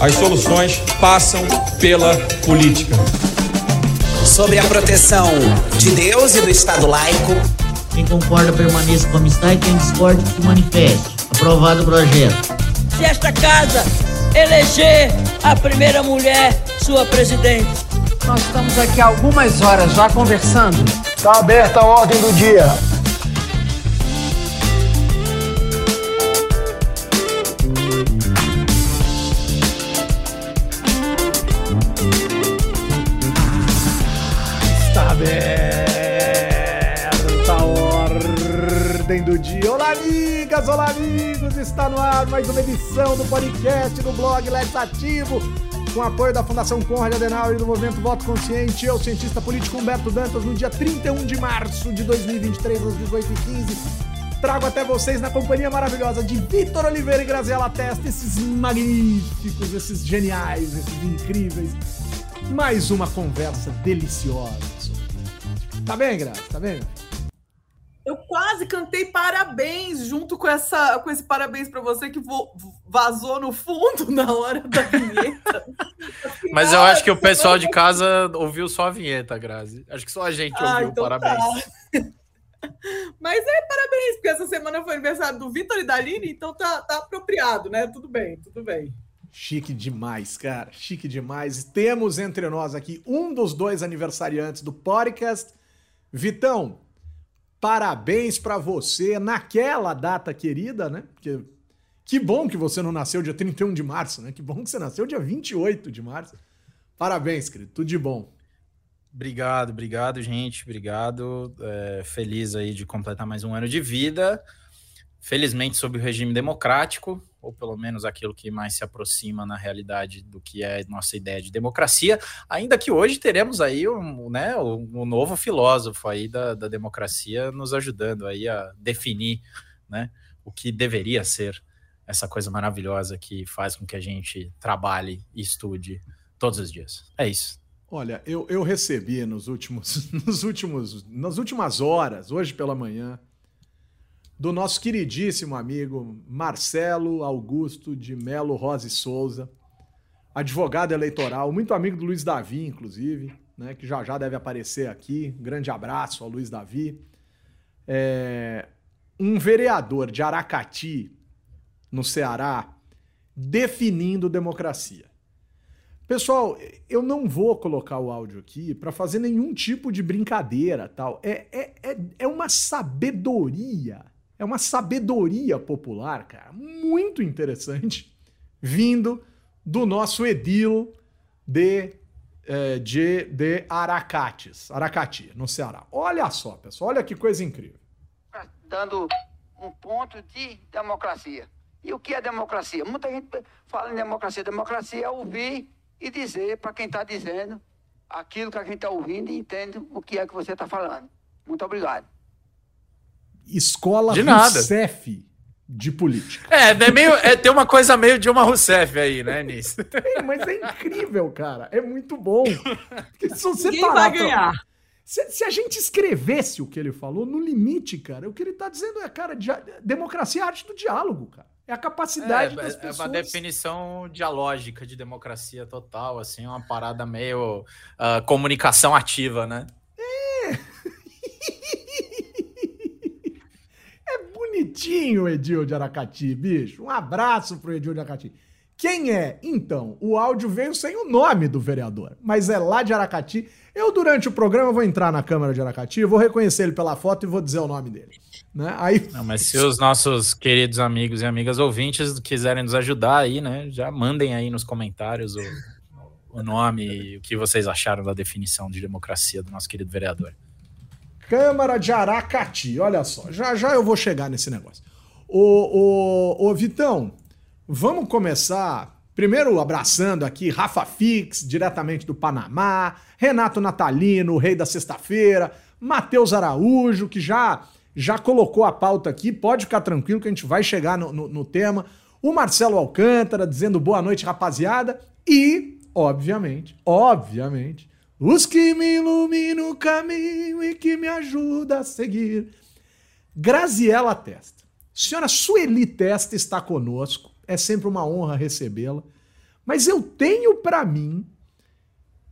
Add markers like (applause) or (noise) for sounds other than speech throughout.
As soluções passam pela política. Sobre a proteção de Deus e do Estado laico. Quem concorda permaneça com a amistade, quem discorda se manifeste. Aprovado o projeto. Se esta casa eleger a primeira mulher sua presidente. Nós estamos aqui há algumas horas já conversando. Está aberta a ordem do dia. Amigas, olá, amigos. Está no ar mais uma edição do podcast do blog Legislativo com apoio da Fundação Conrad Adenauer e do Movimento Voto Consciente, eu, cientista político Humberto Dantas, no dia 31 de março de 2023, às 18h15, trago até vocês na companhia maravilhosa de Vitor Oliveira e Graziela Testa, esses magníficos, esses geniais, esses incríveis. Mais uma conversa deliciosa. Tá bem, Grazi? Tá bem? Eu quase cantei parabéns junto com, essa, com esse parabéns para você que vazou no fundo (laughs) na hora da vinheta. Mas eu acho que o pessoal de casa ouviu só a vinheta, Grazi. Acho que só a gente ouviu ah, então parabéns. Tá. (laughs) Mas é parabéns, porque essa semana foi aniversário do Vitor e da Aline, então tá, tá apropriado, né? Tudo bem, tudo bem. Chique demais, cara. Chique demais. Temos entre nós aqui um dos dois aniversariantes do podcast. Vitão, Parabéns para você naquela data querida, né? Porque que bom que você não nasceu dia 31 de março, né? Que bom que você nasceu dia 28 de março. Parabéns, querido. Tudo de bom. Obrigado, obrigado, gente. Obrigado. É, feliz aí de completar mais um ano de vida. Felizmente, sob o regime democrático ou pelo menos aquilo que mais se aproxima na realidade do que é nossa ideia de democracia, ainda que hoje teremos aí um, né, um, novo filósofo aí da, da democracia nos ajudando aí a definir né, o que deveria ser essa coisa maravilhosa que faz com que a gente trabalhe e estude todos os dias. É isso. Olha, eu, eu recebi nos últimos, (laughs) nos últimos, nas últimas horas, hoje pela manhã, do nosso queridíssimo amigo Marcelo Augusto de Melo Rose Souza, advogado eleitoral, muito amigo do Luiz Davi, inclusive, né, que já já deve aparecer aqui. Grande abraço ao Luiz Davi. É, um vereador de Aracati, no Ceará, definindo democracia. Pessoal, eu não vou colocar o áudio aqui para fazer nenhum tipo de brincadeira, tal. É, é, é, é uma sabedoria é uma sabedoria popular, cara, muito interessante, vindo do nosso edil de, é, de, de Aracates, Aracati, no Ceará. Olha só, pessoal, olha que coisa incrível. Dando um ponto de democracia. E o que é democracia? Muita gente fala em democracia. Democracia é ouvir e dizer para quem está dizendo aquilo que a gente está ouvindo e entende o que é que você está falando. Muito obrigado. Escola de Rousseff de política. É, é meio, é, tem uma coisa meio de uma Rousseff aí, né, Nis? Tem, mas é incrível, cara. É muito bom. Porque se você Ninguém vai ganhar. Pra... Se, se, a gente escrevesse o que ele falou, no limite, cara, o que ele tá dizendo é, cara, dia... democracia é arte do diálogo, cara. É a capacidade é, das é pessoas. É uma definição dialógica de democracia total, assim, uma parada meio uh, comunicação ativa, né? Bonitinho Edil de Aracati, bicho. Um abraço pro Edil de Aracati. Quem é? Então, o áudio veio sem o nome do vereador, mas é lá de Aracati. Eu, durante o programa, vou entrar na Câmara de Aracati, vou reconhecer ele pela foto e vou dizer o nome dele. Né? Aí... Não, mas se os nossos queridos amigos e amigas ouvintes quiserem nos ajudar aí, né, já mandem aí nos comentários o, o nome e o que vocês acharam da definição de democracia do nosso querido vereador. Câmara de Aracati, olha só, já já eu vou chegar nesse negócio. Ô, ô, ô Vitão, vamos começar primeiro abraçando aqui Rafa Fix, diretamente do Panamá, Renato Natalino, o rei da sexta-feira, Matheus Araújo, que já já colocou a pauta aqui, pode ficar tranquilo que a gente vai chegar no, no, no tema. O Marcelo Alcântara dizendo boa noite, rapaziada. E, obviamente, obviamente, os que me iluminam o caminho e que me ajudam a seguir. Graziela Testa. Senhora Sueli Testa está conosco. É sempre uma honra recebê-la. Mas eu tenho para mim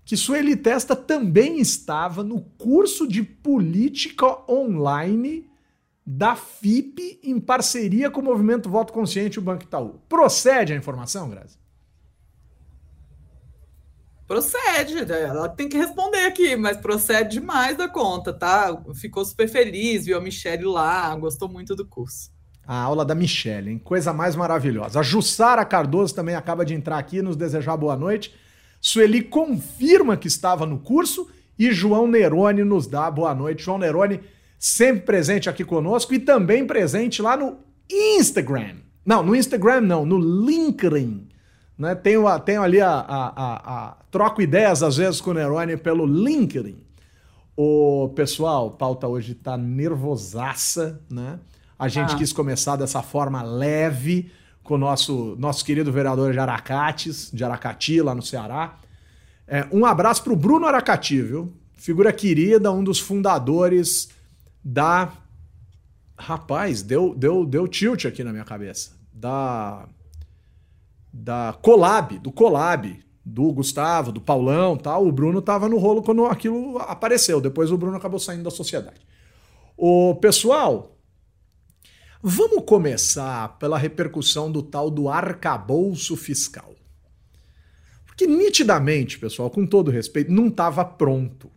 que Sueli Testa também estava no curso de política online da FIP em parceria com o Movimento Voto Consciente e o Banco Itaú. Procede a informação, Grazi? Procede, ela tem que responder aqui, mas procede demais da conta, tá? Ficou super feliz, viu a Michelle lá, gostou muito do curso. A aula da Michelle, hein? Coisa mais maravilhosa. A Jussara Cardoso também acaba de entrar aqui, nos desejar boa noite. Sueli confirma que estava no curso e João Nerone nos dá boa noite. João Nerone sempre presente aqui conosco e também presente lá no Instagram. Não, no Instagram não, no LinkedIn. Né? Tenho, tenho ali a, a, a, Troco ideias às vezes com o Nerone pelo LinkedIn. O pessoal, pauta hoje tá nervosaça, né? A gente ah. quis começar dessa forma leve com o nosso, nosso querido vereador de Aracates, de Aracati, lá no Ceará. É, um abraço pro Bruno Aracati, viu? Figura querida, um dos fundadores da. Rapaz, deu, deu, deu tilt aqui na minha cabeça. Da da Colab, do Colab, do Gustavo, do Paulão, tal. O Bruno estava no rolo quando aquilo apareceu. Depois o Bruno acabou saindo da sociedade. O pessoal, vamos começar pela repercussão do tal do arcabouço fiscal. Porque nitidamente, pessoal, com todo respeito, não estava pronto.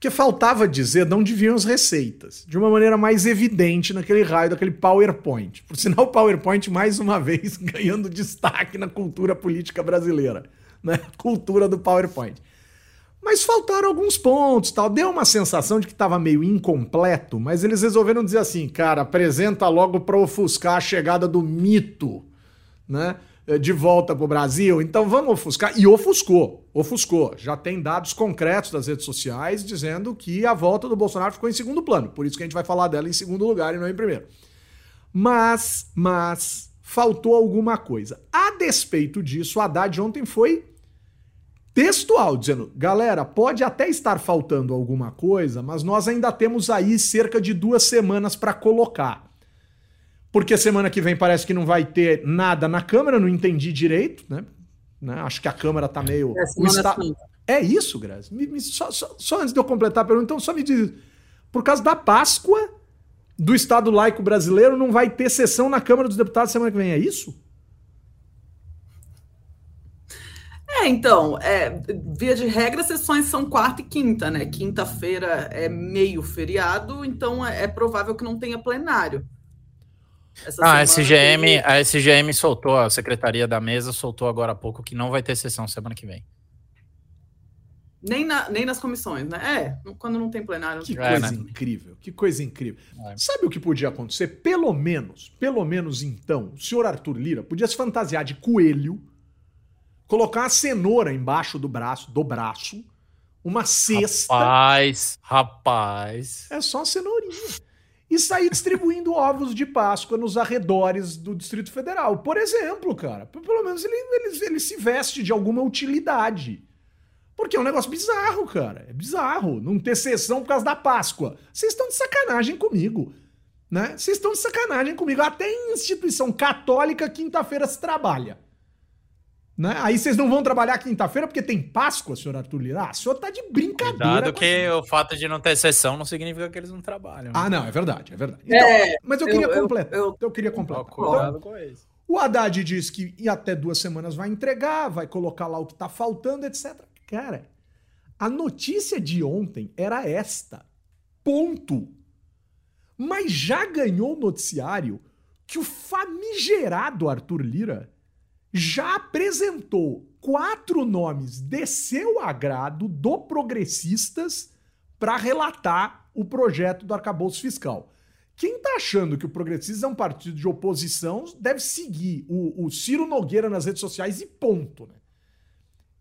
Porque faltava dizer de onde vinham as receitas, de uma maneira mais evidente naquele raio daquele PowerPoint. Por sinal, o PowerPoint, mais uma vez, (laughs) ganhando destaque na cultura política brasileira. Né? Cultura do PowerPoint. Mas faltaram alguns pontos, tal. Deu uma sensação de que estava meio incompleto, mas eles resolveram dizer assim, cara, apresenta logo para ofuscar a chegada do mito, né? Eh, de volta para o Brasil, então vamos ofuscar. E ofuscou, ofuscou. Já tem dados concretos das redes sociais dizendo que a volta do Bolsonaro ficou em segundo plano. Por isso que a gente vai falar dela em segundo lugar e não em primeiro. Mas, mas, faltou alguma coisa. A despeito disso, o Haddad ontem foi textual, dizendo: galera, pode até estar faltando alguma coisa, mas nós ainda temos aí cerca de duas semanas para colocar porque semana que vem parece que não vai ter nada na Câmara, não entendi direito, né? né? Acho que a Câmara tá meio. É, o esta... é isso, Grazi. Me, me, só, só, só, antes de eu completar a pergunta, então só me diz. Por causa da Páscoa do Estado laico brasileiro, não vai ter sessão na Câmara dos Deputados semana que vem, é isso? É, então, é, via de regra, sessões são quarta e quinta, né? Quinta-feira é meio feriado, então é, é provável que não tenha plenário. Ah, a SGM, a SGM soltou, a Secretaria da Mesa soltou agora há pouco que não vai ter sessão semana que vem. Nem, na, nem nas comissões, né? É, quando não tem plenário. Que coisa é, né? incrível, que coisa incrível. É. Sabe o que podia acontecer? Pelo menos, pelo menos então, o senhor Arthur Lira podia se fantasiar de coelho, colocar uma cenoura embaixo do braço, do braço, uma cesta. Rapaz, rapaz. É só uma cenourinha e sair distribuindo ovos de Páscoa nos arredores do Distrito Federal. Por exemplo, cara, pelo menos ele, ele, ele se veste de alguma utilidade. Porque é um negócio bizarro, cara. É bizarro não ter sessão por causa da Páscoa. Vocês estão de sacanagem comigo. Né? Vocês estão de sacanagem comigo. Até em instituição católica, quinta-feira se trabalha. Né? Aí vocês não vão trabalhar quinta-feira porque tem Páscoa, senhor Arthur Lira. Ah, o senhor tá de brincadeira. Cuidado que o fato de não ter sessão não significa que eles não trabalham. Ah, não, é verdade, é verdade. Então, é, mas eu queria eu, completar. Eu, eu, eu, queria completar. Então, com isso. O Haddad diz que em até duas semanas vai entregar, vai colocar lá o que tá faltando, etc. Cara, a notícia de ontem era esta. Ponto. Mas já ganhou o noticiário que o famigerado Arthur Lira já apresentou quatro nomes de seu agrado do Progressistas para relatar o projeto do arcabouço fiscal. Quem tá achando que o Progressistas é um partido de oposição deve seguir o, o Ciro Nogueira nas redes sociais e ponto, né?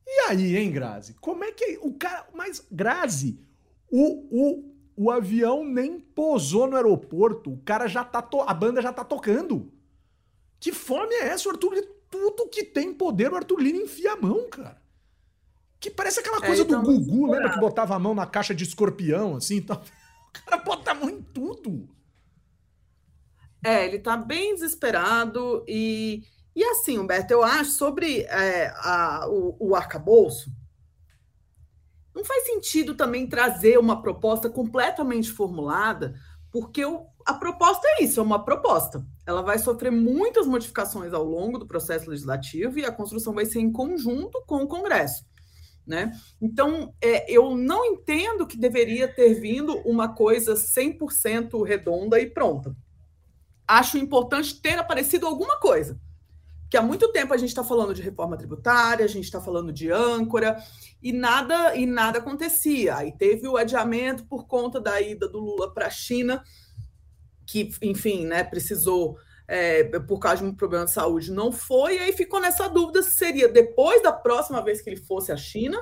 E aí, hein, Grazi? Como é que o cara. Mas, Grazi, o, o, o avião nem pousou no aeroporto, o cara já tá. To... A banda já tá tocando. Que fome é essa, Arthur? Tudo que tem poder o Arthur Lira enfia a mão, cara. Que parece aquela é, coisa é, do Gugu, lembra que botava a mão na caixa de escorpião, assim, então... (laughs) O cara bota a mão em tudo. É, ele tá bem desesperado e, E assim, Humberto, eu acho sobre é, a, o, o arcabouço, não faz sentido também trazer uma proposta completamente formulada, porque o, a proposta é isso, é uma proposta. Ela vai sofrer muitas modificações ao longo do processo legislativo e a construção vai ser em conjunto com o Congresso. Né? Então, é, eu não entendo que deveria ter vindo uma coisa 100% redonda e pronta. Acho importante ter aparecido alguma coisa que há muito tempo a gente está falando de reforma tributária, a gente está falando de âncora, e nada e nada acontecia. Aí teve o adiamento por conta da ida do Lula para a China, que, enfim, né, precisou, é, por causa de um problema de saúde, não foi, e aí ficou nessa dúvida se seria depois da próxima vez que ele fosse à China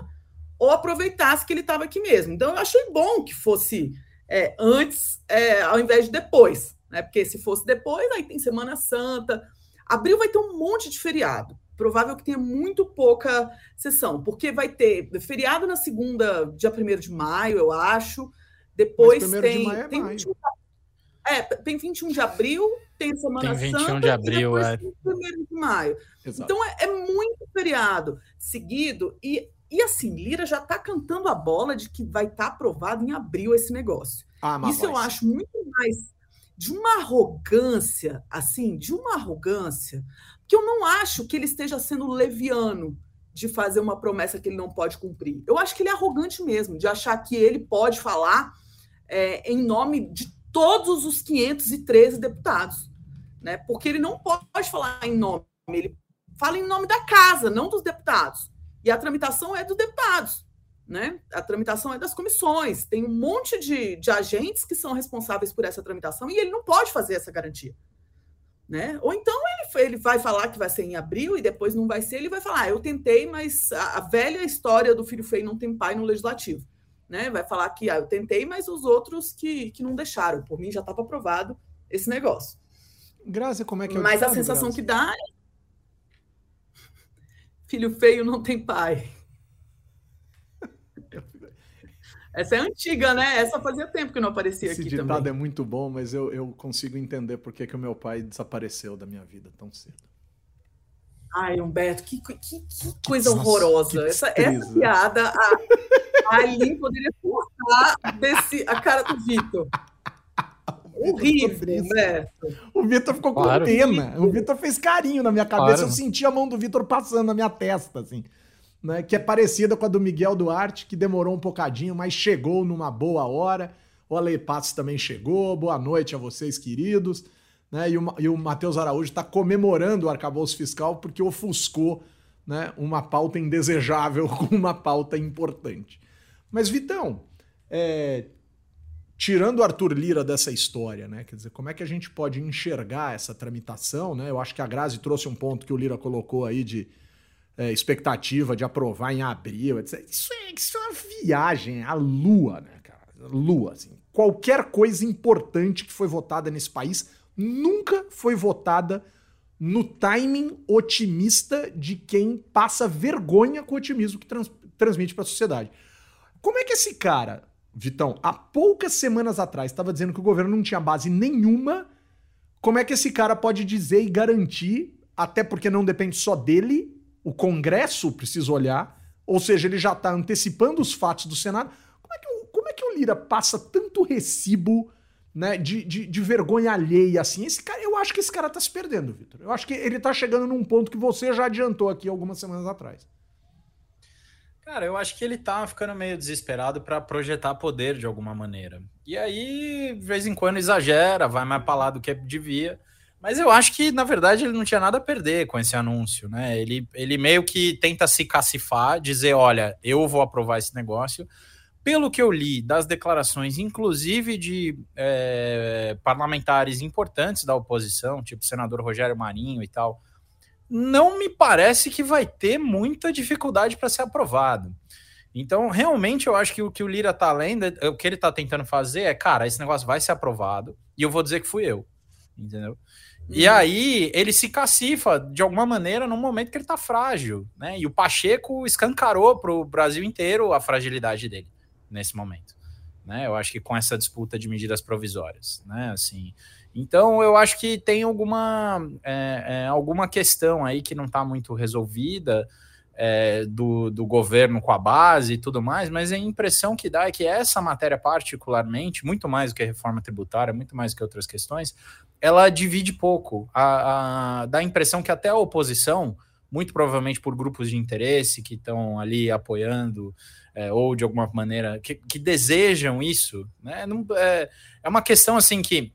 ou aproveitasse que ele estava aqui mesmo. Então, eu achei bom que fosse é, antes, é, ao invés de depois, né? Porque se fosse depois, aí tem Semana Santa, Abril vai ter um monte de feriado. Provável que tenha muito pouca sessão, porque vai ter feriado na segunda, dia 1 de maio, eu acho. Depois tem. De é tem, 21, é, tem 21 de abril, tem Semana tem 21 Santa. de abril, é. 1 de maio. Exato. Então é, é, muito feriado seguido. E, e assim, Lira já está cantando a bola de que vai estar tá aprovado em abril esse negócio. Ah, Isso eu acho muito mais de uma arrogância, assim, de uma arrogância, que eu não acho que ele esteja sendo leviano de fazer uma promessa que ele não pode cumprir. Eu acho que ele é arrogante mesmo, de achar que ele pode falar é, em nome de todos os 513 deputados, né? Porque ele não pode falar em nome, ele fala em nome da casa, não dos deputados. E a tramitação é dos deputados né? A tramitação é das comissões, tem um monte de, de agentes que são responsáveis por essa tramitação e ele não pode fazer essa garantia. Né? Ou então ele, ele vai falar que vai ser em abril e depois não vai ser, ele vai falar, ah, eu tentei, mas a, a, velha história do filho feio não tem pai no legislativo. Né? Vai falar que ah, eu tentei, mas os outros que, que não deixaram. Por mim já estava aprovado esse negócio. Graça, como é que é Mas a sensação Graça? que dá é filho feio não tem pai. Essa é antiga, né? Essa fazia tempo que não aparecia Esse aqui ditado também. é muito bom, mas eu, eu consigo entender por que, que o meu pai desapareceu da minha vida tão cedo. Ai, Humberto, que, que, que coisa horrorosa. Essa, essa piada, a, a Aline poderia cortar desse, a cara do Vitor. Horrível, Humberto. O Vitor ficou claro. com pena. O Vitor fez carinho na minha cabeça. Claro. Eu senti a mão do Vitor passando na minha testa, assim né, que é parecida com a do Miguel Duarte, que demorou um bocadinho, mas chegou numa boa hora. O Ale Passos também chegou. Boa noite a vocês, queridos. Né, e o, e o Matheus Araújo está comemorando o arcabouço fiscal porque ofuscou né, uma pauta indesejável (laughs) com uma pauta importante. Mas, Vitão, é, tirando o Arthur Lira dessa história, né? Quer dizer, como é que a gente pode enxergar essa tramitação, né? Eu acho que a Grazi trouxe um ponto que o Lira colocou aí de é, expectativa de aprovar em abril, etc. Isso é, isso é uma viagem, a lua, né, cara? Lua, assim. Qualquer coisa importante que foi votada nesse país nunca foi votada no timing otimista de quem passa vergonha com o otimismo que trans, transmite para a sociedade. Como é que esse cara, Vitão, há poucas semanas atrás estava dizendo que o governo não tinha base nenhuma? Como é que esse cara pode dizer e garantir, até porque não depende só dele, o Congresso precisa olhar, ou seja, ele já está antecipando os fatos do Senado. Como é que, o, como é que o Lira passa tanto recibo né, de, de, de, vergonha alheia assim? Esse cara, eu acho que esse cara está se perdendo, Vitor. Eu acho que ele está chegando num ponto que você já adiantou aqui algumas semanas atrás. Cara, eu acho que ele tá ficando meio desesperado para projetar poder de alguma maneira. E aí, de vez em quando, exagera, vai mais para lá do que devia. Mas eu acho que, na verdade, ele não tinha nada a perder com esse anúncio, né? Ele, ele meio que tenta se cacifar, dizer: olha, eu vou aprovar esse negócio. Pelo que eu li das declarações, inclusive de é, parlamentares importantes da oposição, tipo o senador Rogério Marinho e tal, não me parece que vai ter muita dificuldade para ser aprovado. Então, realmente, eu acho que o que o Lira tá lendo, o que ele está tentando fazer é, cara, esse negócio vai ser aprovado e eu vou dizer que fui eu. Entendeu? E uhum. aí ele se cacifa de alguma maneira num momento que ele tá frágil, né? E o Pacheco escancarou para o Brasil inteiro a fragilidade dele nesse momento, né? Eu acho que com essa disputa de medidas provisórias, né? Assim, Então, eu acho que tem alguma, é, é, alguma questão aí que não está muito resolvida é, do, do governo com a base e tudo mais, mas a impressão que dá é que essa matéria, particularmente, muito mais do que a reforma tributária, muito mais do que outras questões, ela divide pouco. A, a, dá a impressão que até a oposição, muito provavelmente por grupos de interesse que estão ali apoiando é, ou de alguma maneira que, que desejam isso, né? Não, é, é uma questão assim que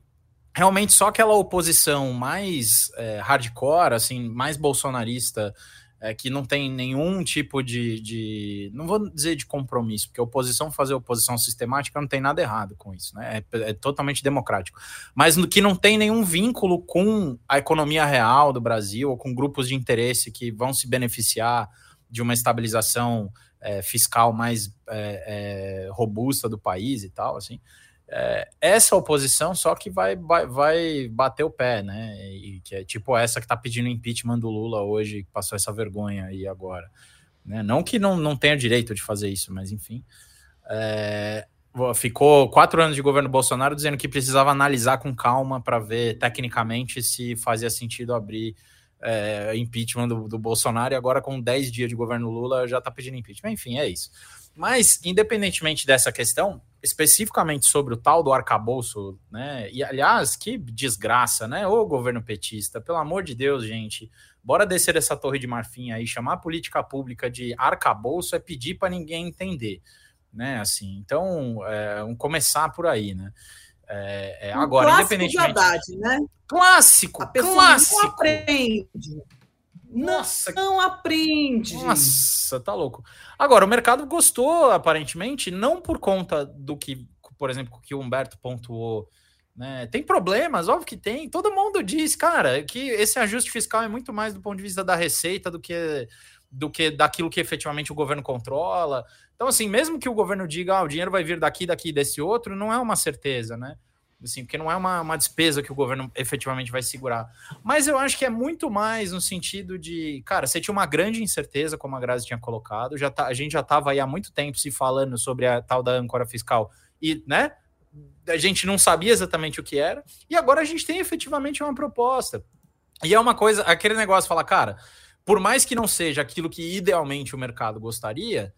realmente só aquela oposição mais é, hardcore, assim, mais bolsonarista, é, que não tem nenhum tipo de, de, não vou dizer de compromisso, porque oposição fazer oposição sistemática não tem nada errado com isso, né? É, é totalmente democrático, mas que não tem nenhum vínculo com a economia real do Brasil ou com grupos de interesse que vão se beneficiar de uma estabilização é, fiscal mais é, é, robusta do país e tal, assim é, essa oposição só que vai, vai, vai, bater o pé, né? E que é tipo essa que está pedindo impeachment do Lula hoje, que passou essa vergonha aí agora. Né? Não que não, não tenha direito de fazer isso, mas enfim. É, ficou quatro anos de governo Bolsonaro dizendo que precisava analisar com calma para ver tecnicamente se fazia sentido abrir é, impeachment do, do, Bolsonaro, e agora com 10 dias de governo Lula já está pedindo impeachment. Enfim, é isso. Mas, independentemente dessa questão, especificamente sobre o tal do arcabouço, né? E aliás, que desgraça, né? Ô governo petista, pelo amor de Deus, gente, bora descer essa torre de marfim aí, chamar a política pública de arcabouço é pedir para ninguém entender, né? Assim, então, é, vamos começar por aí, né? É, é, um agora, independentemente. De Haddad, né? Clássico, clássico. Não aprende. Nossa, não aprende. Nossa, tá louco. Agora, o mercado gostou, aparentemente, não por conta do que, por exemplo, que o Humberto pontuou. Né? Tem problemas, óbvio que tem. Todo mundo diz, cara, que esse ajuste fiscal é muito mais do ponto de vista da receita do que do que daquilo que efetivamente o governo controla. Então, assim, mesmo que o governo diga, ah, o dinheiro vai vir daqui, daqui, desse outro, não é uma certeza, né? Assim, porque não é uma, uma despesa que o governo efetivamente vai segurar. Mas eu acho que é muito mais no sentido de, cara, você tinha uma grande incerteza, como a Grazi tinha colocado, já tá, a gente já estava aí há muito tempo se falando sobre a tal da âncora fiscal e, né, a gente não sabia exatamente o que era, e agora a gente tem efetivamente uma proposta. E é uma coisa, aquele negócio fala, cara, por mais que não seja aquilo que idealmente o mercado gostaria,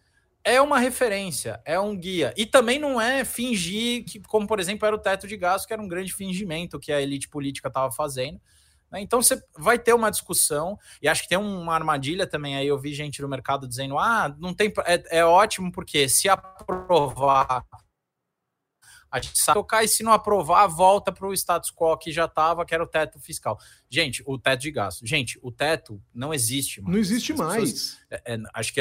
é uma referência, é um guia. E também não é fingir que, como por exemplo, era o teto de gasto, que era um grande fingimento que a elite política estava fazendo. Né? Então você vai ter uma discussão, e acho que tem uma armadilha também aí. Eu vi gente no mercado dizendo: ah, não tem. É, é ótimo, porque se aprovar. A gente sabe tocar e se não aprovar, volta para o status quo que já estava, que era o teto fiscal. Gente, o teto de gasto. Gente, o teto não existe mais. Não existe As mais. Pessoas, é, é, acho que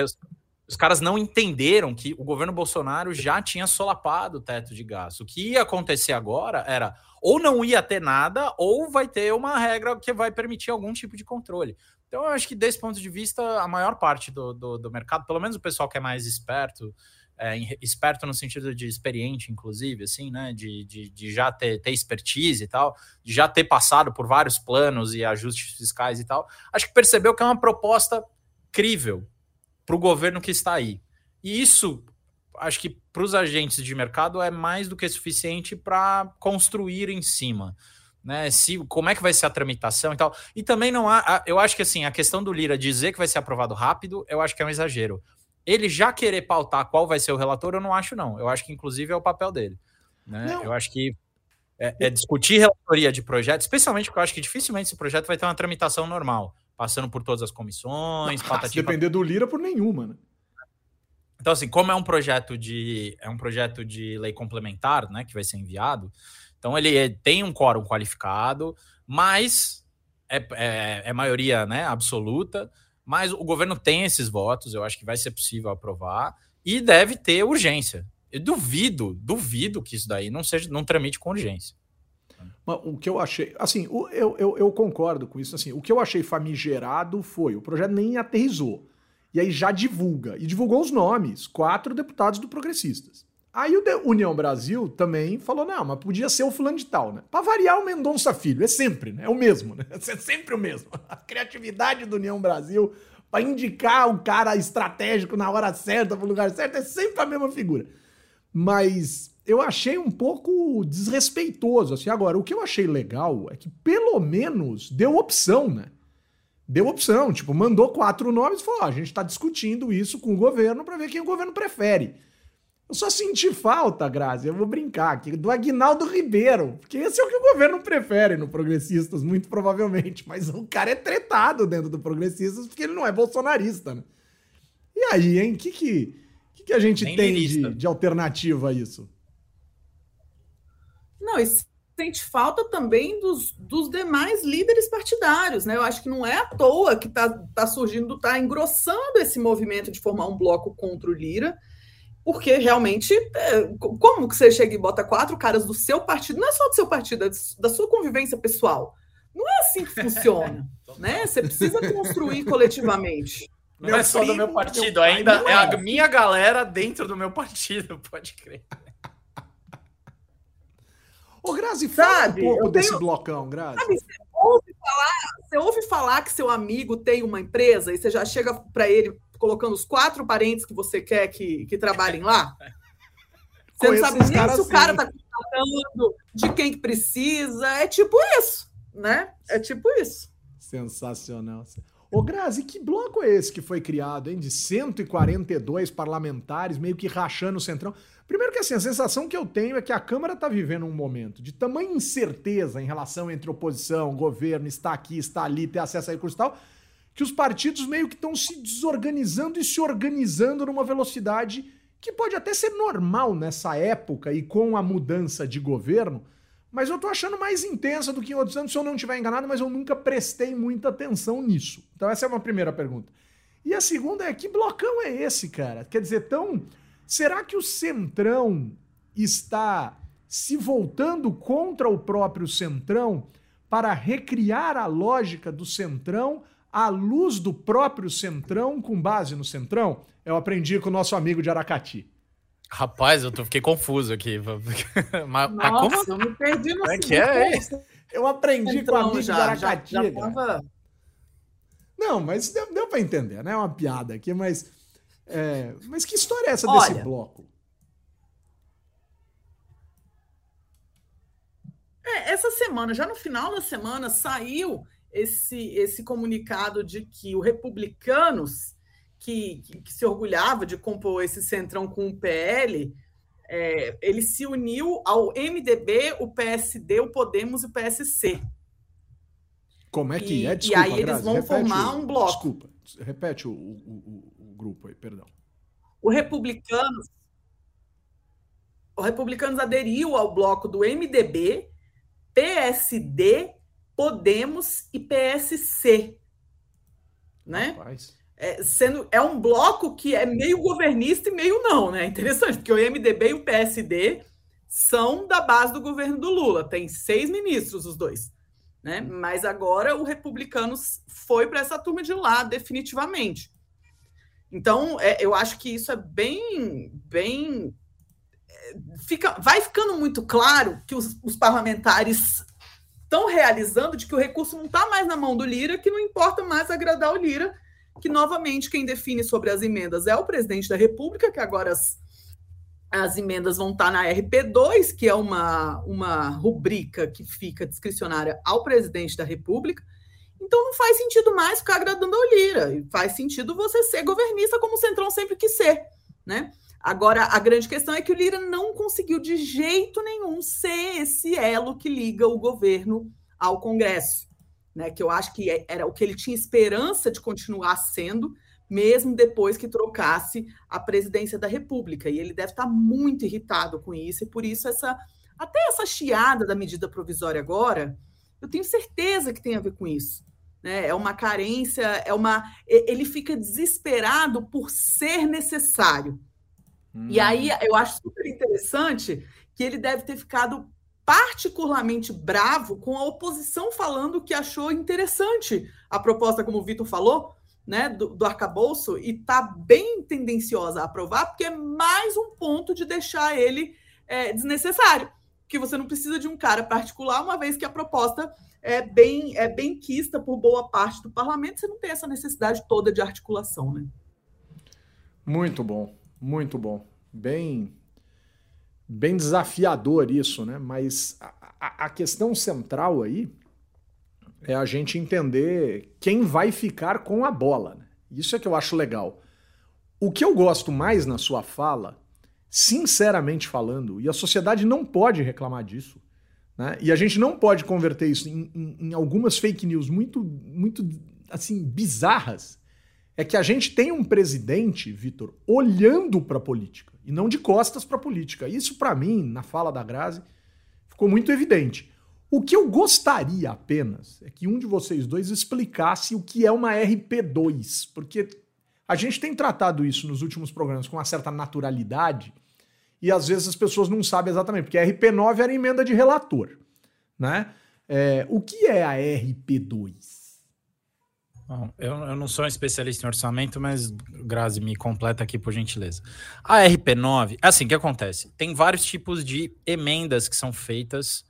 os caras não entenderam que o governo Bolsonaro já tinha solapado o teto de gasto. O que ia acontecer agora era ou não ia ter nada, ou vai ter uma regra que vai permitir algum tipo de controle. Então, eu acho que desse ponto de vista, a maior parte do, do, do mercado, pelo menos o pessoal que é mais esperto, é, esperto no sentido de experiente, inclusive, assim, né? De, de, de já ter, ter expertise e tal, de já ter passado por vários planos e ajustes fiscais e tal, acho que percebeu que é uma proposta crível, para o governo que está aí. E isso, acho que para os agentes de mercado é mais do que suficiente para construir em cima. Né, se, como é que vai ser a tramitação e tal. E também não há. Eu acho que assim, a questão do Lira dizer que vai ser aprovado rápido, eu acho que é um exagero. Ele já querer pautar qual vai ser o relator, eu não acho, não. Eu acho que, inclusive, é o papel dele. Né? Eu acho que é, é, discutir relatoria de projeto, especialmente porque eu acho que dificilmente esse projeto vai ter uma tramitação normal passando por todas as comissões. Ah, se depender do Lira, por nenhuma, né? Então, assim, como é um projeto de é um projeto de lei complementar, né, que vai ser enviado, então ele é, tem um quórum qualificado, mas é, é, é, maioria né, absoluta, mas o governo tem esses votos, eu acho que vai ser possível aprovar, e deve ter urgência. Eu duvido, duvido que isso daí não seja, não tramite com urgência. O que eu achei, assim, eu, eu, eu, concordo com isso. Assim, o que eu achei famigerado foi o projeto nem aterrizou. E aí já divulga. E divulgou os nomes, quatro deputados do Progressistas. Aí o União Brasil também falou: não, mas podia ser o fulano de tal, né? Pra variar o Mendonça Filho, é sempre, né? É o mesmo, né? (laughs) É sempre o mesmo. (laughs) A criatividade do União Brasil para indicar o cara estratégico na hora certa, pro lugar certo, é sempre a mesma figura. Mas eu achei um pouco desrespeitoso. Assim, agora, o que eu achei legal é que pelo menos deu opção, né? Deu opção, tipo, mandou quatro nomes e falou: ó, a gente está discutindo isso com o governo para ver quem o governo prefere. Eu só senti falta, Grazi, eu vou brincar aqui, do Aguinaldo Ribeiro, porque esse é o que o governo prefere no Progressistas, muito provavelmente. (laughs) Mas o cara é tretado dentro do Progressistas porque ele não é bolsonarista, né? E aí, hein? O que, que, que, que a gente Nem tem de, de alternativa a isso? Não, e sente falta também dos, dos demais líderes partidários, né? Eu acho que não é à toa que está tá surgindo, está engrossando esse movimento de formar um bloco contra o Lira porque realmente, é, como que você chega e bota quatro caras do seu partido, não é só do seu partido, é da sua convivência pessoal. Não é assim que (laughs) funciona, né? Você precisa construir coletivamente. Não meu é só primo, do meu partido, meu ainda é a é. minha galera dentro do meu partido, (laughs) pode crer. Ô, Grazi, fala sabe, um pouco desse tenho... blocão, Grazi. Sabe, você ouve, falar, você ouve falar que seu amigo tem uma empresa e você já chega para ele colocando os quatro parentes que você quer que, que trabalhem lá? (laughs) Você não sabe nem se o cara está contratando, de quem que precisa. É tipo isso, né? É tipo isso. Sensacional. Ô, Grazi, que bloco é esse que foi criado, hein? De 142 parlamentares, meio que rachando o centrão. Primeiro que assim, a sensação que eu tenho é que a Câmara está vivendo um momento de tamanha incerteza em relação entre oposição, governo, está aqui, está ali, ter acesso a recursos e tal, que os partidos meio que estão se desorganizando e se organizando numa velocidade que pode até ser normal nessa época e com a mudança de governo, mas eu tô achando mais intensa do que em outros anos, se eu não estiver enganado, mas eu nunca prestei muita atenção nisso. Então essa é uma primeira pergunta. E a segunda é, que blocão é esse, cara? Quer dizer, tão... Será que o Centrão está se voltando contra o próprio Centrão para recriar a lógica do Centrão à luz do próprio Centrão, com base no Centrão? Eu aprendi com o nosso amigo de Aracati. Rapaz, eu tô, fiquei confuso aqui. (laughs) mas, Nossa, como? eu me perdi no é que é? Eu aprendi Centrão, com o amigo já, de Aracati. Já, já tava... Não, mas deu, deu para entender, né? É uma piada aqui, mas. É, mas que história é essa Olha, desse bloco? É, essa semana, já no final da semana, saiu esse, esse comunicado de que o Republicanos, que, que, se orgulhava de compor esse centrão com o PL, é, ele se uniu ao MDB, o PSD, o Podemos e o PSC. Como é que e, é? Desculpa, e aí eles vão formar um bloco. Desculpa, repete o, o, o, grupo aí, perdão. O Republicanos, o Republicanos aderiu ao bloco do MDB, PSD Podemos e PSC. Né? É, sendo, é um bloco que é meio governista e meio não, né? Interessante, porque o MDB e o PSD são da base do governo do Lula, tem seis ministros os dois. Né? Mas agora o Republicanos foi para essa turma de lá, definitivamente. Então, é, eu acho que isso é bem, bem. É, fica, vai ficando muito claro que os, os parlamentares estão realizando de que o recurso não está mais na mão do Lira, que não importa mais agradar o Lira, que novamente quem define sobre as emendas é o presidente da República, que agora as, as emendas vão estar tá na RP2, que é uma, uma rubrica que fica discricionária ao presidente da República. Então não faz sentido mais ficar agradando ao Lira, faz sentido você ser governista como o Centrão sempre quis ser, né? Agora, a grande questão é que o Lira não conseguiu de jeito nenhum ser esse elo que liga o governo ao Congresso, né? Que eu acho que é, era o que ele tinha esperança de continuar sendo, mesmo depois que trocasse a presidência da República. E ele deve estar muito irritado com isso, e por isso essa até essa chiada da medida provisória agora, eu tenho certeza que tem a ver com isso. Né? É uma carência, é uma. Ele fica desesperado por ser necessário. Hum. E aí eu acho super interessante que ele deve ter ficado particularmente bravo com a oposição falando que achou interessante a proposta, como o Vitor falou, né, do, do arcabouço, e está bem tendenciosa a aprovar, porque é mais um ponto de deixar ele é, desnecessário. Que você não precisa de um cara particular, uma vez que a proposta é bem, é bem quista por boa parte do parlamento, você não tem essa necessidade toda de articulação, né? Muito bom. Muito bom. Bem bem desafiador isso, né? Mas a, a, questão central aí é a gente entender quem vai ficar com a bola. Né? Isso é que eu acho legal. O que eu gosto mais na sua fala, sinceramente falando, e a sociedade não pode reclamar disso, né? e a gente não pode converter isso em, em, em algumas fake news muito, muito assim, bizarras, é que a gente tem um presidente, Vitor, olhando para a política e não de costas para a política. Isso, para mim, na fala da Grazi, ficou muito evidente. O que eu gostaria apenas é que um de vocês dois explicasse o que é uma RP2, porque a gente tem tratado isso nos últimos programas com uma certa naturalidade e às vezes as pessoas não sabem exatamente, porque a RP9 era emenda de relator, né? É, o que é a RP2? Bom, eu, eu, não sou um especialista em orçamento, mas Grazi me completa aqui por gentileza. A RP9, é assim, que acontece? Tem vários tipos de emendas que são feitas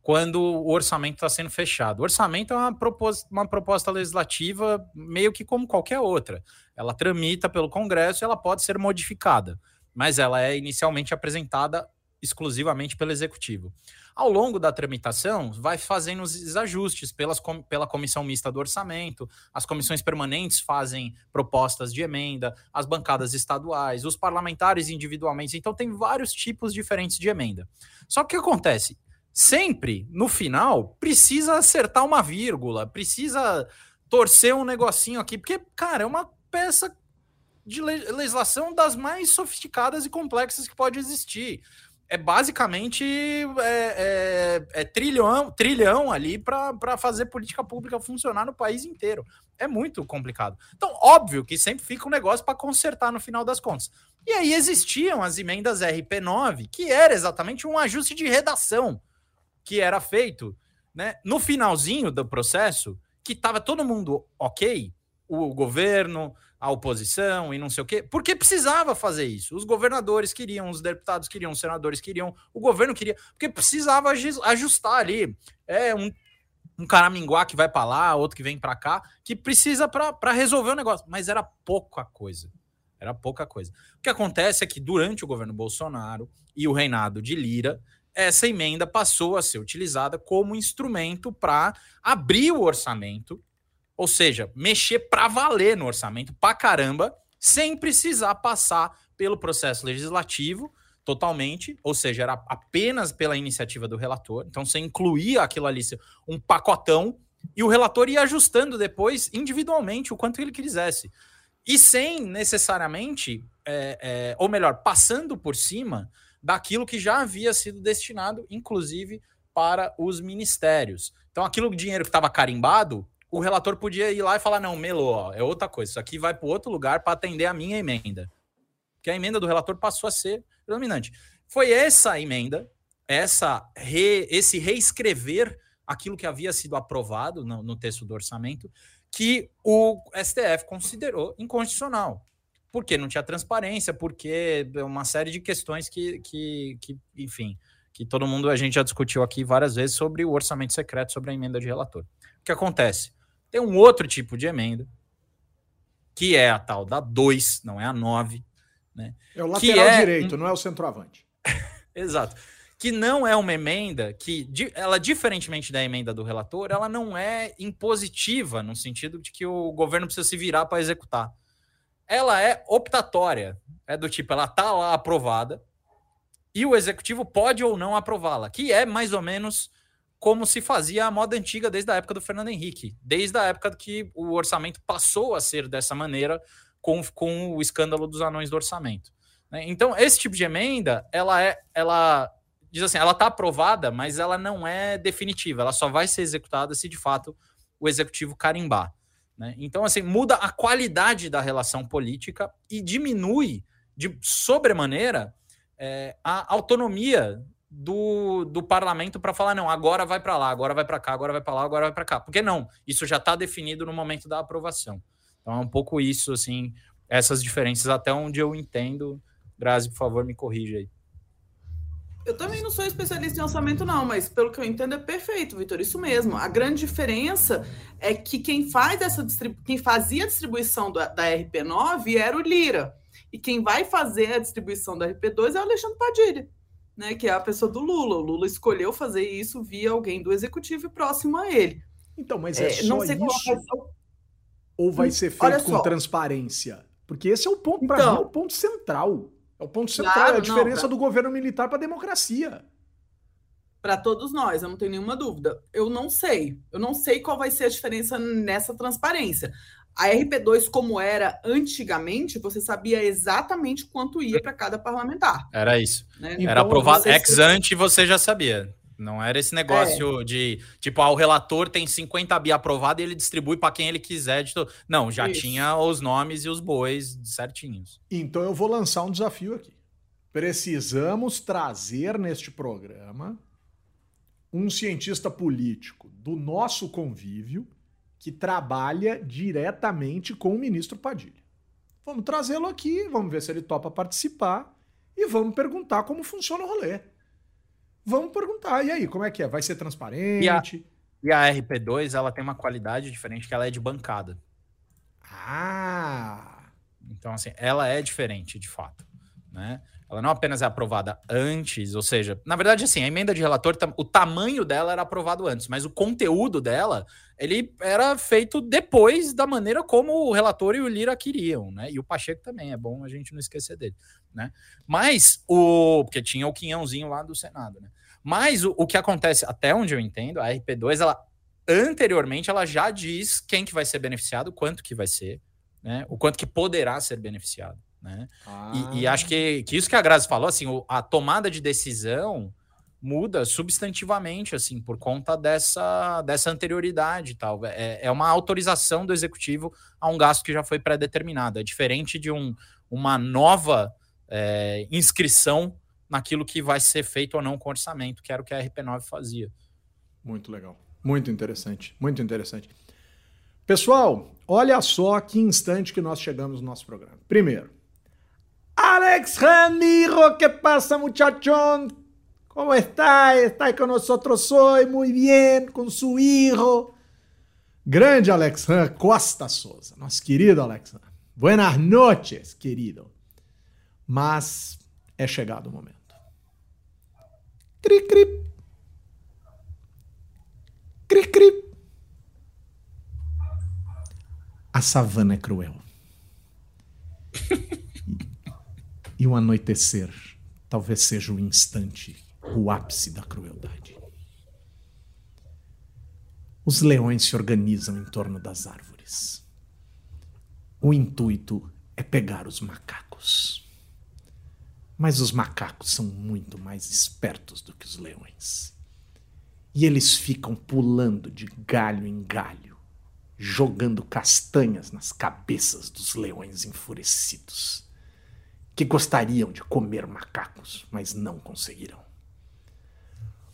quando o orçamento está sendo fechado. O orçamento é uma proposta, uma proposta legislativa meio que como qualquer outra. Ela tramita pelo Congresso e ela pode ser modificada, mas ela é inicialmente apresentada exclusivamente pelo Executivo. Ao longo da tramitação, vai fazendo os ajustes pelas, pela comissão mista do orçamento, as comissões permanentes fazem propostas de emenda, as bancadas estaduais, os parlamentares individualmente. Então, tem vários tipos diferentes de emenda. Só que o que acontece? Sempre, no final, precisa acertar uma vírgula, precisa torcer um negocinho aqui, porque, cara, é uma peça de legislação das mais sofisticadas e complexas que pode existir é basicamente é, é, é trilhão, trilhão ali para fazer política pública funcionar no país inteiro. É muito complicado. Então, óbvio que sempre fica um negócio para consertar no final das contas. E aí existiam as emendas RP9, que era exatamente um ajuste de redação que era feito né, no finalzinho do processo, que estava todo mundo ok, o governo, a oposição e não sei o quê, porque precisava fazer isso. Os governadores queriam, os deputados queriam, os senadores queriam, o governo queria, porque precisava ajustar ali. É um, um caraminguá que vai para lá, outro que vem para cá, que precisa para resolver o negócio. Mas era pouca coisa. Era pouca coisa. O que acontece é que durante o governo Bolsonaro e o reinado de Lira, essa emenda passou a ser utilizada como instrumento para abrir o orçamento ou seja, mexer para valer no orçamento para caramba, sem precisar passar pelo processo legislativo totalmente, ou seja, era apenas pela iniciativa do relator. Então você incluía aquilo ali, um pacotão, e o relator ia ajustando depois individualmente o quanto ele quisesse. E sem necessariamente, é, é, ou melhor, passando por cima daquilo que já havia sido destinado, inclusive, para os ministérios. Então, aquilo dinheiro que estava carimbado, o relator podia ir lá e falar: não, Melo, ó, é outra coisa. Isso aqui vai para outro lugar para atender a minha emenda. Porque a emenda do relator passou a ser predominante. Foi essa emenda, essa re, esse reescrever aquilo que havia sido aprovado no, no texto do orçamento, que o STF considerou inconstitucional. Porque não tinha transparência, porque uma série de questões que, que, que, enfim, que todo mundo a gente já discutiu aqui várias vezes sobre o orçamento secreto, sobre a emenda de relator. O que acontece? Tem um outro tipo de emenda, que é a tal da 2, não é a 9. Né? É o lateral é direito, um... não é o centroavante. (laughs) Exato. Que não é uma emenda que, ela, diferentemente da emenda do relator, ela não é impositiva, no sentido de que o governo precisa se virar para executar. Ela é optatória. É do tipo, ela está lá aprovada e o executivo pode ou não aprová-la, que é mais ou menos como se fazia a moda antiga desde a época do Fernando Henrique, desde a época que o orçamento passou a ser dessa maneira com, com o escândalo dos anões do orçamento. Né? Então, esse tipo de emenda, ela é, ela diz assim, ela está aprovada, mas ela não é definitiva, ela só vai ser executada se de fato o executivo carimbar. Né? Então, assim, muda a qualidade da relação política e diminui de sobremaneira é, a autonomia do, do parlamento para falar, não, agora vai para lá, agora vai para cá, agora vai para lá, agora vai para cá. Porque não, isso já está definido no momento da aprovação. Então é um pouco isso, assim, essas diferenças, até onde eu entendo. Grazi, por favor, me corrija aí. Eu também não sou especialista em orçamento, não, mas pelo que eu entendo é perfeito, Vitor. Isso mesmo. A grande diferença é que quem faz essa quem fazia a distribuição da, da RP9 era o Lira. E quem vai fazer a distribuição da RP2 é o Alexandre Padilha. Né, que é a pessoa do Lula. O Lula escolheu fazer isso via alguém do executivo próximo a ele. Então, mas é, é só isso? Ou vai ser feito com transparência? Porque esse é o ponto, para então, mim, é o ponto central. É o ponto central, claro, é a diferença não, pra... do governo militar para a democracia. Para todos nós, eu não tenho nenhuma dúvida. Eu não sei. Eu não sei qual vai ser a diferença nessa transparência. A RP2, como era antigamente, você sabia exatamente quanto ia para cada parlamentar. Era isso. Né? Era então, aprovado ex ante você já sabia. Não era esse negócio é. de, tipo, ah, o relator tem 50 bi aprovado e ele distribui para quem ele quiser. De to... Não, já Isso. tinha os nomes e os bois certinhos. Então eu vou lançar um desafio aqui. Precisamos trazer neste programa um cientista político do nosso convívio que trabalha diretamente com o ministro Padilha. Vamos trazê-lo aqui, vamos ver se ele topa participar e vamos perguntar como funciona o rolê. Vamos perguntar, e aí, como é que é? Vai ser transparente? E a, e a RP2, ela tem uma qualidade diferente, que ela é de bancada. Ah! Então, assim, ela é diferente, de fato, né? Ela não apenas é aprovada antes, ou seja, na verdade, assim, a emenda de relator, o tamanho dela era aprovado antes, mas o conteúdo dela, ele era feito depois da maneira como o relator e o Lira queriam, né? E o Pacheco também, é bom a gente não esquecer dele, né? Mas o. Porque tinha o quinhãozinho lá do Senado, né? Mas o, o que acontece, até onde eu entendo, a RP2, ela anteriormente ela já diz quem que vai ser beneficiado, quanto que vai ser, né? O quanto que poderá ser beneficiado. Né? Ah. E, e, acho que, que isso que a Grazi falou, assim, a tomada de decisão muda substantivamente, assim, por conta dessa, dessa anterioridade e tal. É, é uma autorização do executivo a um gasto que já foi pré-determinado. É diferente de um, uma nova é, inscrição naquilo que vai ser feito ou não com orçamento, que era o que a RP9 fazia. Muito legal. Muito interessante. Muito interessante. Pessoal, olha só que instante que nós chegamos no nosso programa. Primeiro, Alex Ramiro, ¿qué pasa muchachón? ¿Cómo está? Está con nosotros hoy, muy bien, con su hijo. Grande Alex Costa Souza, nosso querido Alex Han. Buenas noches, querido. Mas é chegado o momento. Cri, cri. Cri, cri. A savana é cruel. (laughs) E o anoitecer talvez seja o instante, o ápice da crueldade. Os leões se organizam em torno das árvores. O intuito é pegar os macacos. Mas os macacos são muito mais espertos do que os leões. E eles ficam pulando de galho em galho, jogando castanhas nas cabeças dos leões enfurecidos que gostariam de comer macacos, mas não conseguirão.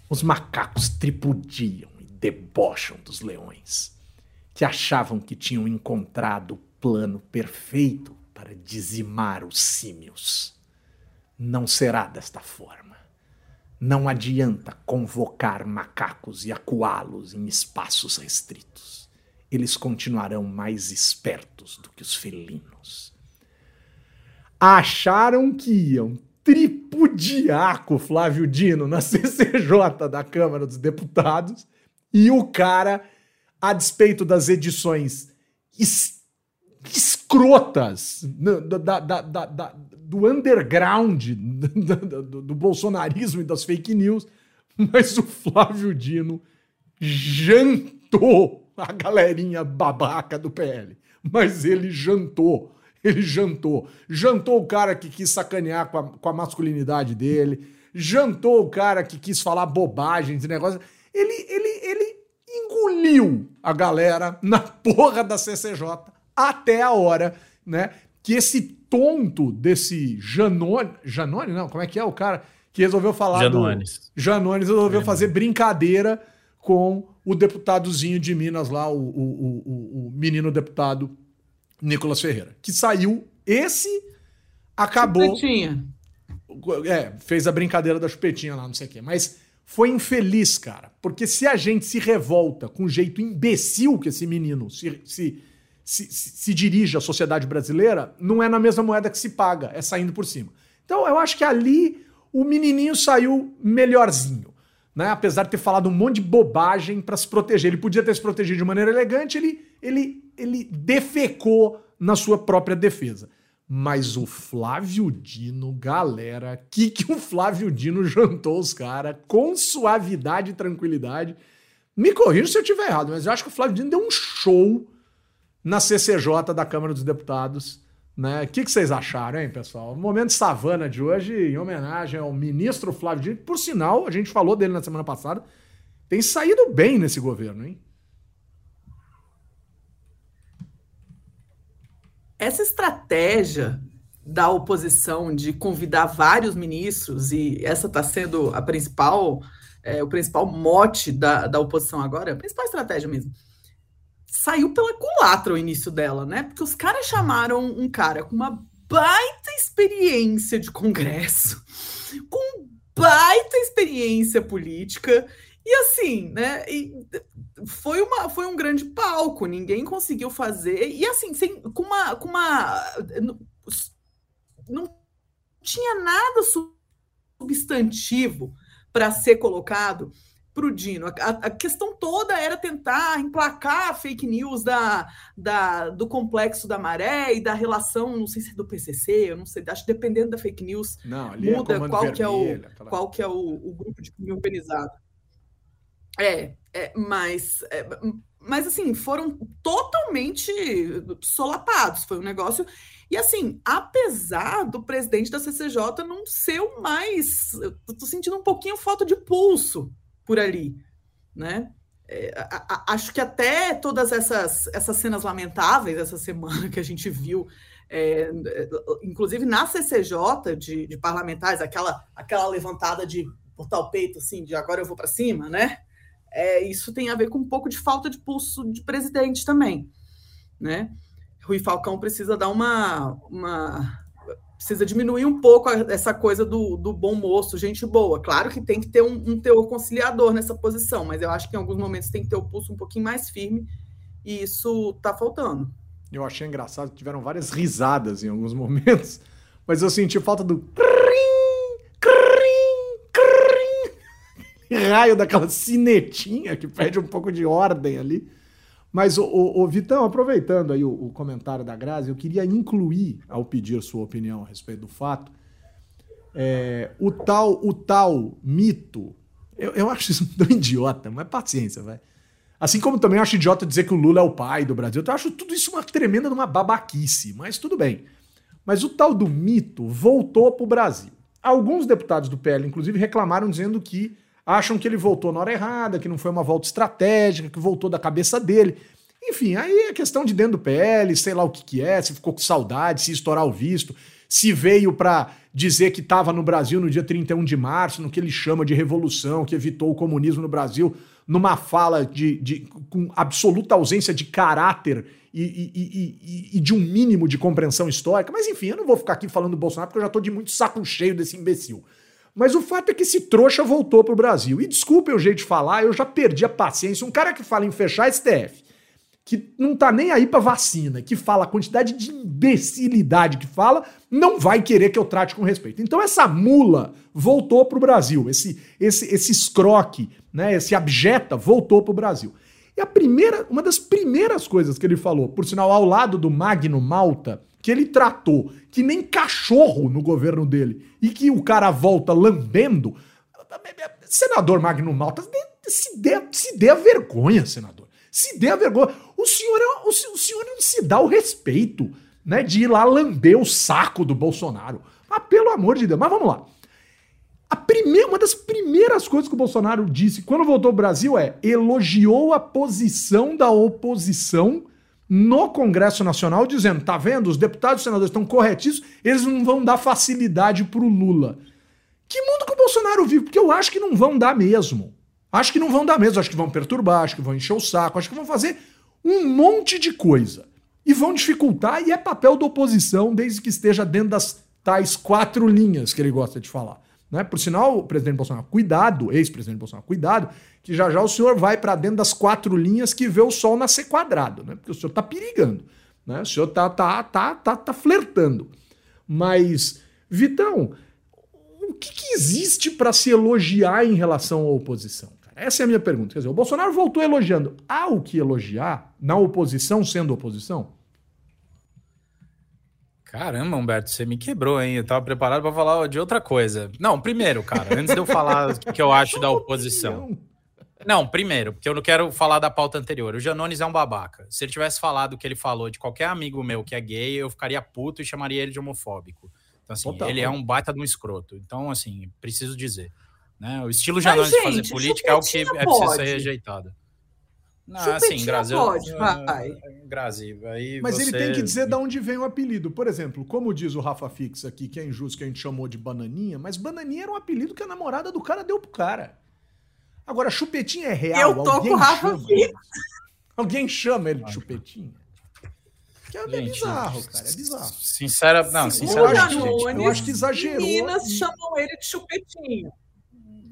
Os macacos tripudiam e debocham dos leões, que achavam que tinham encontrado o plano perfeito para dizimar os símios. Não será desta forma. Não adianta convocar macacos e acuá-los em espaços restritos. Eles continuarão mais espertos do que os felinos acharam que iam tripudiar com o Flávio Dino na (laughs) CCJ da Câmara dos Deputados e o cara, a despeito das edições es escrotas da, da, da, do underground (laughs) do, do bolsonarismo e das fake news, mas o Flávio Dino jantou a galerinha babaca do PL. Mas ele jantou ele jantou. Jantou o cara que quis sacanear com a, com a masculinidade dele. Jantou o cara que quis falar bobagens e negócio. Ele, ele, ele engoliu a galera na porra da CCJ até a hora, né? Que esse tonto desse Janone. Janone, não, como é que é o cara que resolveu falar Janones. do. Janones resolveu Janones. fazer brincadeira com o deputadozinho de Minas lá, o, o, o, o menino deputado Nicolas Ferreira, que saiu esse acabou chupetinha. É, fez a brincadeira da chupetinha lá, não sei o quê, mas foi infeliz, cara, porque se a gente se revolta com o jeito imbecil que esse menino se, se, se, se dirige à sociedade brasileira, não é na mesma moeda que se paga, é saindo por cima. Então eu acho que ali o, menininho saiu melhorzinho. Né? Apesar de ter falado um monte de bobagem para se proteger. Ele podia ter se protegido de maneira elegante, ele, ele, ele defecou na sua própria defesa. Mas o Flávio Dino, galera, que que o Flávio Dino jantou os caras com suavidade e tranquilidade. Me corrija se eu estiver errado, mas eu acho que o Flávio Dino deu um show na CCJ da Câmara dos Deputados. Né? O que, que vocês acharam, hein, pessoal? O momento savana de hoje, em homenagem ao ministro Flávio Dino, por sinal, a gente falou dele na semana passada, tem saído bem nesse governo, hein? Essa estratégia da oposição de convidar vários ministros, e essa está sendo a principal, é, o principal mote da, da oposição agora, a principal estratégia mesmo, saiu pela culatra o início dela, né? Porque os caras chamaram um cara com uma baita experiência de Congresso, com baita experiência política, e assim, né? E foi, uma, foi um grande palco, ninguém conseguiu fazer. E assim, sem, com uma. Com uma não tinha nada substantivo para ser colocado para o Dino. A, a, questão toda era tentar emplacar a fake news da, da, do complexo da maré e da relação, não sei se é do PCC, eu não sei, acho que dependendo da fake news, não, é muda é qual, que é o, qual que é o, o grupo de crime organizado. É, é mas, é, mas assim, foram totalmente solapados. Foi um negócio. E assim, apesar do presidente da CCJ não ser o mais. Eu tô sentindo um pouquinho falta de pulso por ali, né? É, a, a, acho que até todas essas, essas cenas lamentáveis essa semana que a gente viu, é, inclusive na CCJ de, de parlamentares, aquela, aquela levantada de botar o peito assim, de agora eu vou para cima, né? É, isso tem a ver com um pouco de falta de pulso de presidente também, né? Rui Falcão precisa dar uma, uma precisa diminuir um pouco essa coisa do, do bom moço, gente boa. Claro que tem que ter um, um teor conciliador nessa posição, mas eu acho que em alguns momentos tem que ter o pulso um pouquinho mais firme e isso está faltando. Eu achei engraçado, tiveram várias risadas em alguns (laughs) momentos, mas eu senti falta do raio daquela cinetinha que pede um pouco de ordem ali. Mas, o, o, o Vitão, aproveitando aí o, o, comentário da Grazi, eu queria incluir, ao pedir sua opinião a respeito do fato, é, o, tal, o tal mito. Eu, eu acho isso (laughs) tão idiota, mas paciência, vai. Assim como também acho idiota dizer que o Lula é o pai do Brasil. Eu acho tudo isso uma tremenda uma babaquice, mas tudo bem. Mas o tal do mito voltou para o Brasil. Alguns deputados do PL, inclusive, reclamaram dizendo que acham que ele voltou na hora errada, que não foi uma volta estratégica, que voltou da cabeça dele. Enfim, aí é questão de dentro do PL, sei lá o que, que é, se ficou com saudade, se estourar o visto, se veio para dizer que estava no Brasil no dia 31 de março, no que ele chama de revolução, que evitou o comunismo no Brasil, numa fala de, de com absoluta ausência de caráter e, e, e, e, de um mínimo de compreensão histórica. Mas enfim, eu não vou ficar aqui falando do Bolsonaro porque eu já estou de muito saco cheio desse imbecil. Mas o fato é que esse trouxa voltou pro Brasil. E desculpe o jeito de falar, eu já perdi a paciência. Um cara que fala em fechar STF, que não tá nem aí pra vacina, que fala a quantidade de imbecilidade que fala, não vai querer que eu trate com respeito. Então essa mula voltou pro Brasil, esse esse esse escroque, né, esse abjeta voltou pro Brasil. E a primeira, uma das primeiras coisas que ele falou, por sinal ao lado do Magno Malta, que ele tratou que nem cachorro no governo dele e que o cara volta lambendo. Senador Magno Malta, se dê, se dê a vergonha, senador. Se dê a vergonha. O senhor, é, o, o senhor não se dá o respeito né, de ir lá lamber o saco do Bolsonaro. Ah, pelo amor de Deus. Mas vamos lá. A primeira, uma das primeiras coisas que o Bolsonaro disse quando voltou ao Brasil é elogiou a posição da oposição no Congresso Nacional dizendo: tá vendo, os deputados e senadores estão corretíssimos, eles não vão dar facilidade pro Lula. Que mundo que o Bolsonaro vive? Porque eu acho que não vão dar mesmo. Acho que não vão dar mesmo, acho que vão perturbar, acho que vão encher o saco, acho que vão fazer um monte de coisa. E vão dificultar, e é papel da oposição, desde que esteja dentro das tais quatro linhas que ele gosta de falar. Né? Por sinal, presidente Bolsonaro, cuidado, ex-presidente Bolsonaro, cuidado, que já já o senhor vai para dentro das quatro linhas que vê o sol nascer quadrado, né? Porque o senhor está perigando, né? O senhor tá, tá, tá, tá, tá flertando. Mas, Vitão, O que, que existe para se elogiar em relação à oposição? Essa é a minha pergunta. Quer dizer, o Bolsonaro voltou elogiando. Há o que elogiar na oposição sendo oposição? Caramba, Humberto, você me quebrou, hein? Eu tava preparado para falar de outra coisa. Não, primeiro, cara, antes de eu falar o que eu acho da (laughs) oposição. Não, primeiro, porque eu não quero falar da pauta anterior. O Janones é um babaca. Se ele tivesse falado o que ele falou de qualquer amigo meu que é gay, eu ficaria puto e chamaria ele de homofóbico. Então, assim, Total. ele é um baita de um escroto. Então, assim, preciso dizer. Né? O estilo Janones de fazer política é o que é preciso ser rejeitado. Não, assim, Grazi, pode, vai. Grazi, aí Mas você... ele tem que dizer de onde vem o apelido. Por exemplo, como diz o Rafa Fix aqui, que é injusto que a gente chamou de Bananinha, mas Bananinha era um apelido que a namorada do cara deu pro cara. Agora, chupetinha é real. Eu tô com o Rafa chama, Fix. Alguém chama ele de chupetinha? Que é, Gente, bizarro, cara. É bizarro. Sincera, não, sinceramente. Eu acho que exagerou. Meninas chamam ele de chupetinho.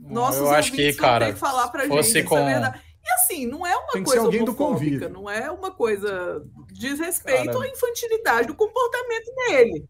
Nossos eu acho que, cara, que falar pra fosse gente, é com... é assim, não é uma coisa alguém do convívio. não é uma coisa diz respeito cara... à infantilidade do comportamento dele.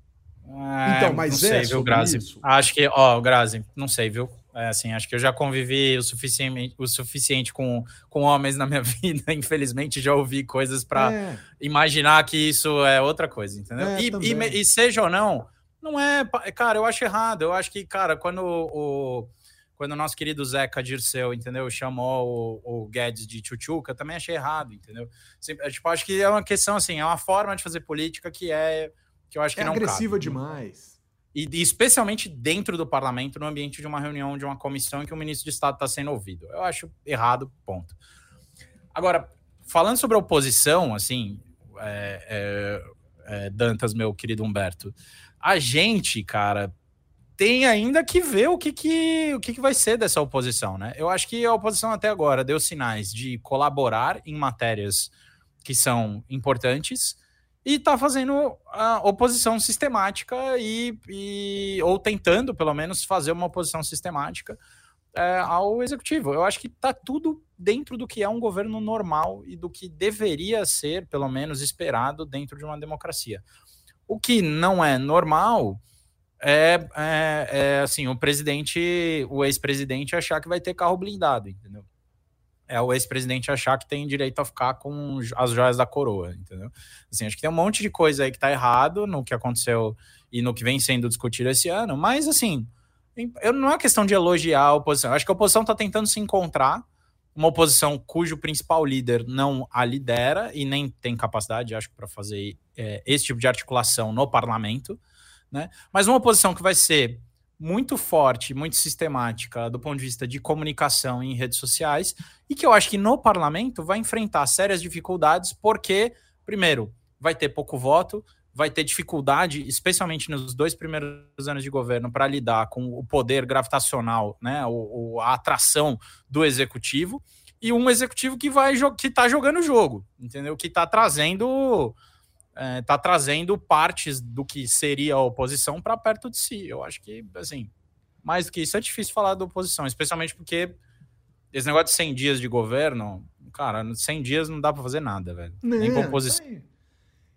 É, então, mas não é sei, viu, Grazi? Isso. Acho que, ó, Grazi, não sei, viu? É, assim, acho que eu já convivi o suficiente, o suficiente com, com homens na minha (laughs) vida. Infelizmente, já ouvi coisas para é. imaginar que isso é outra coisa, entendeu? É, e, e, e, seja ou não, não é. Cara, eu acho errado. Eu acho que, cara, quando o. Quando o nosso querido Zeca Dirceu, entendeu, chamou o, o Guedes de tchutchuca, também achei errado, entendeu? Sempre, tipo, acho que é uma questão assim, é uma forma de fazer política que é que eu acho que é não agressiva cabe, demais. E, e, especialmente dentro do parlamento, no ambiente de uma reunião, de uma comissão em que o ministro de Estado está sendo ouvido. Eu acho errado, ponto. Agora, falando sobre a oposição, assim, é, é, é, Dantas, meu querido Humberto, a gente, cara, tem ainda que ver o que, que, o que, que vai ser dessa oposição, né? Eu acho que a oposição até agora deu sinais de colaborar em matérias que são importantes, e está fazendo a oposição sistemática e, e, ou tentando pelo menos fazer uma oposição sistemática é, ao executivo. Eu acho que está tudo dentro do que é um governo normal e do que deveria ser pelo menos esperado dentro de uma democracia. O que não é normal é, é, é assim o presidente, o ex-presidente achar que vai ter carro blindado, entendeu? é o ex-presidente achar que tem direito a ficar com as joias da coroa, entendeu? Assim, acho que tem um monte de coisa aí que tá errado no que aconteceu e no que vem sendo discutido esse ano, mas assim, eu, não é questão de elogiar a oposição. Acho que a oposição está tentando se encontrar, uma oposição cujo principal líder não a lidera e nem tem capacidade, acho, para fazer é, esse tipo de articulação no parlamento, né? Mas uma oposição que vai ser muito forte, muito sistemática do ponto de vista de comunicação em redes sociais e que eu acho que no parlamento vai enfrentar sérias dificuldades, porque, primeiro, vai ter pouco voto, vai ter dificuldade, especialmente nos dois primeiros anos de governo, para lidar com o poder gravitacional, né, o, a atração do executivo, e um executivo que vai que está jogando o jogo, entendeu? Que está trazendo é, tá trazendo partes do que seria a oposição para perto de si. Eu acho que, assim, mais do que isso é difícil falar da oposição, especialmente porque esse negócio de 100 dias de governo, cara, 100 dias não dá para fazer nada, velho. Não, Nem com oposição. Isso aí,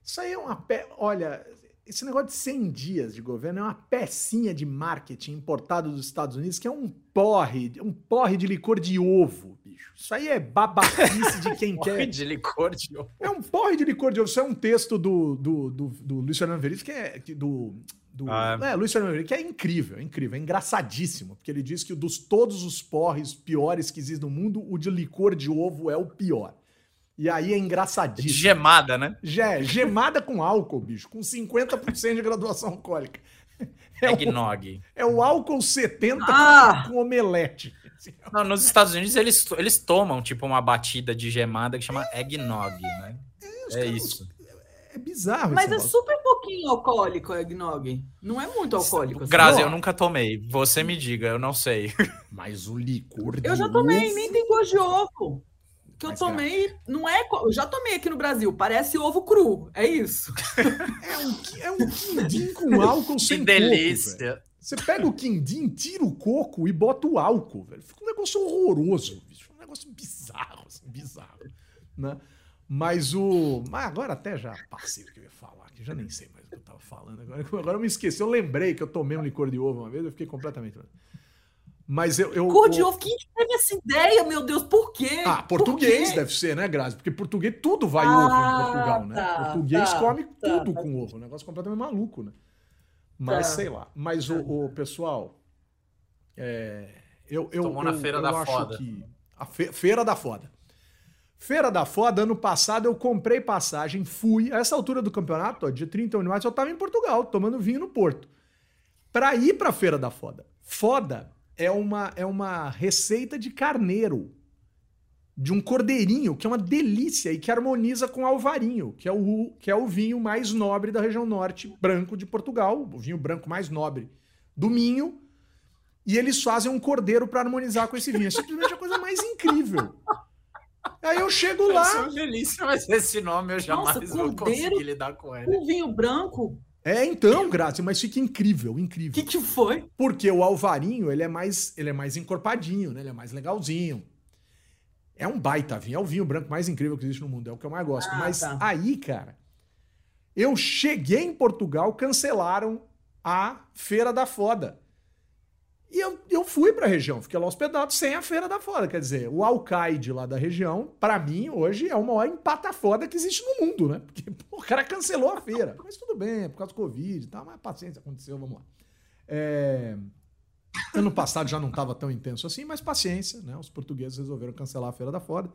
isso aí é uma. Pe... Olha, esse negócio de 100 dias de governo é uma pecinha de marketing importado dos Estados Unidos que é um porre, um porre de licor de ovo, bicho. Isso aí é babaquice de quem (laughs) quer. Porre de licor de ovo. É um porre de licor de ovo. Isso é um texto do, do, do, do Luiz Fernando Veríssimo, que é do, do ah, é. é, Luiz Fernando Veríssimo, que é incrível, é incrível, é engraçadíssimo, porque ele diz que dos todos os porres piores que existem no mundo, o de licor de ovo é o pior. E aí é engraçadíssimo. Gemada, né? É, gemada com álcool, bicho, com 50% de graduação alcoólica. É Eggnog. O, é o álcool 70 ah! com, omelete. Não, nos Estados Unidos eles, eles tomam tipo uma batida de gemada que chama eggnog, né? É, é isso. É bizarro. Mas é super pouquinho alcoólico o eggnog. Não é muito alcoólico. Assim. Grazi, eu nunca tomei. Você me diga, eu não sei. Mas o licor de Eu já tomei, ovo... nem tem gosto de ovo que eu tomei, não é. Eu já tomei aqui no Brasil, parece ovo cru, é isso. é um, é um quindim com álcool (laughs) que sem delícia. Coco, Você pega o quindim, tira o coco e bota o álcool, velho. Fica um negócio horroroso, bicho. Um negócio bizarro, assim, bizarro. Né? Mas o. Mas agora até já passei o que eu ia falar, que já nem sei mais o que eu tava falando. Agora, (laughs) agora eu me esqueci, eu lembrei que eu tomei um licor de ovo uma vez, eu fiquei completamente. Mas eu. eu Cor de o- ovo, quem que teve essa ideia, meu Deus? Por quê? Ah, Por português quê? deve ser, né, Grazi? Porque português tudo vai Ah, ovo em Portugal, né? tá, português tá, come tá, tudo tá. com ovo. Um negócio completamente maluco, né? Mas Tá. sei lá. Mas o, o pessoal. é, eu, eu, Tomou na eu- Feira eu da acho Foda. que- a fe- Feira da Foda. Feira da Foda, ano passado eu comprei passagem, fui. A essa altura do campeonato, ó, dia 31 de março, eu tava em Portugal, tomando vinho no Porto. Pra ir pra Feira da Foda. Foda é uma, é uma receita de carneiro. De um cordeirinho, que é uma delícia e que harmoniza com alvarinho, que é o, que é o vinho mais nobre da região norte, branco de Portugal, o vinho branco mais nobre do Minho. E eles fazem um cordeiro pra harmonizar com esse vinho. É simplesmente a coisa mais incrível. Aí eu chego lá. Isso é uma delícia, mas esse nome eu jamais Nossa, vou cordeiro? conseguir lidar com ele. Um vinho branco? É, então, Graça, mas fica incrível, O incrível. que, que foi? Porque o alvarinho, ele é mais, ele é mais encorpadinho, né? Ele é mais legalzinho. É um baita vinho, é o vinho branco mais incrível que existe no mundo, é o que eu mais gosto. Ah, Mas tá. aí, cara, eu cheguei em Portugal, cancelaram a Feira da Foda. E eu, eu fui pra região, fiquei lá hospedado sem a Feira da Foda. Quer dizer, o alcaide lá da região, pra mim, hoje é o maior empata foda que existe no mundo, né? Porque pô, o cara cancelou a feira. Mas tudo bem, é por causa do Covid e tal, mas paciência, aconteceu, vamos lá. É, Ano passado já não estava tão intenso assim, mas paciência, né? Os portugueses resolveram cancelar a Feira da Foda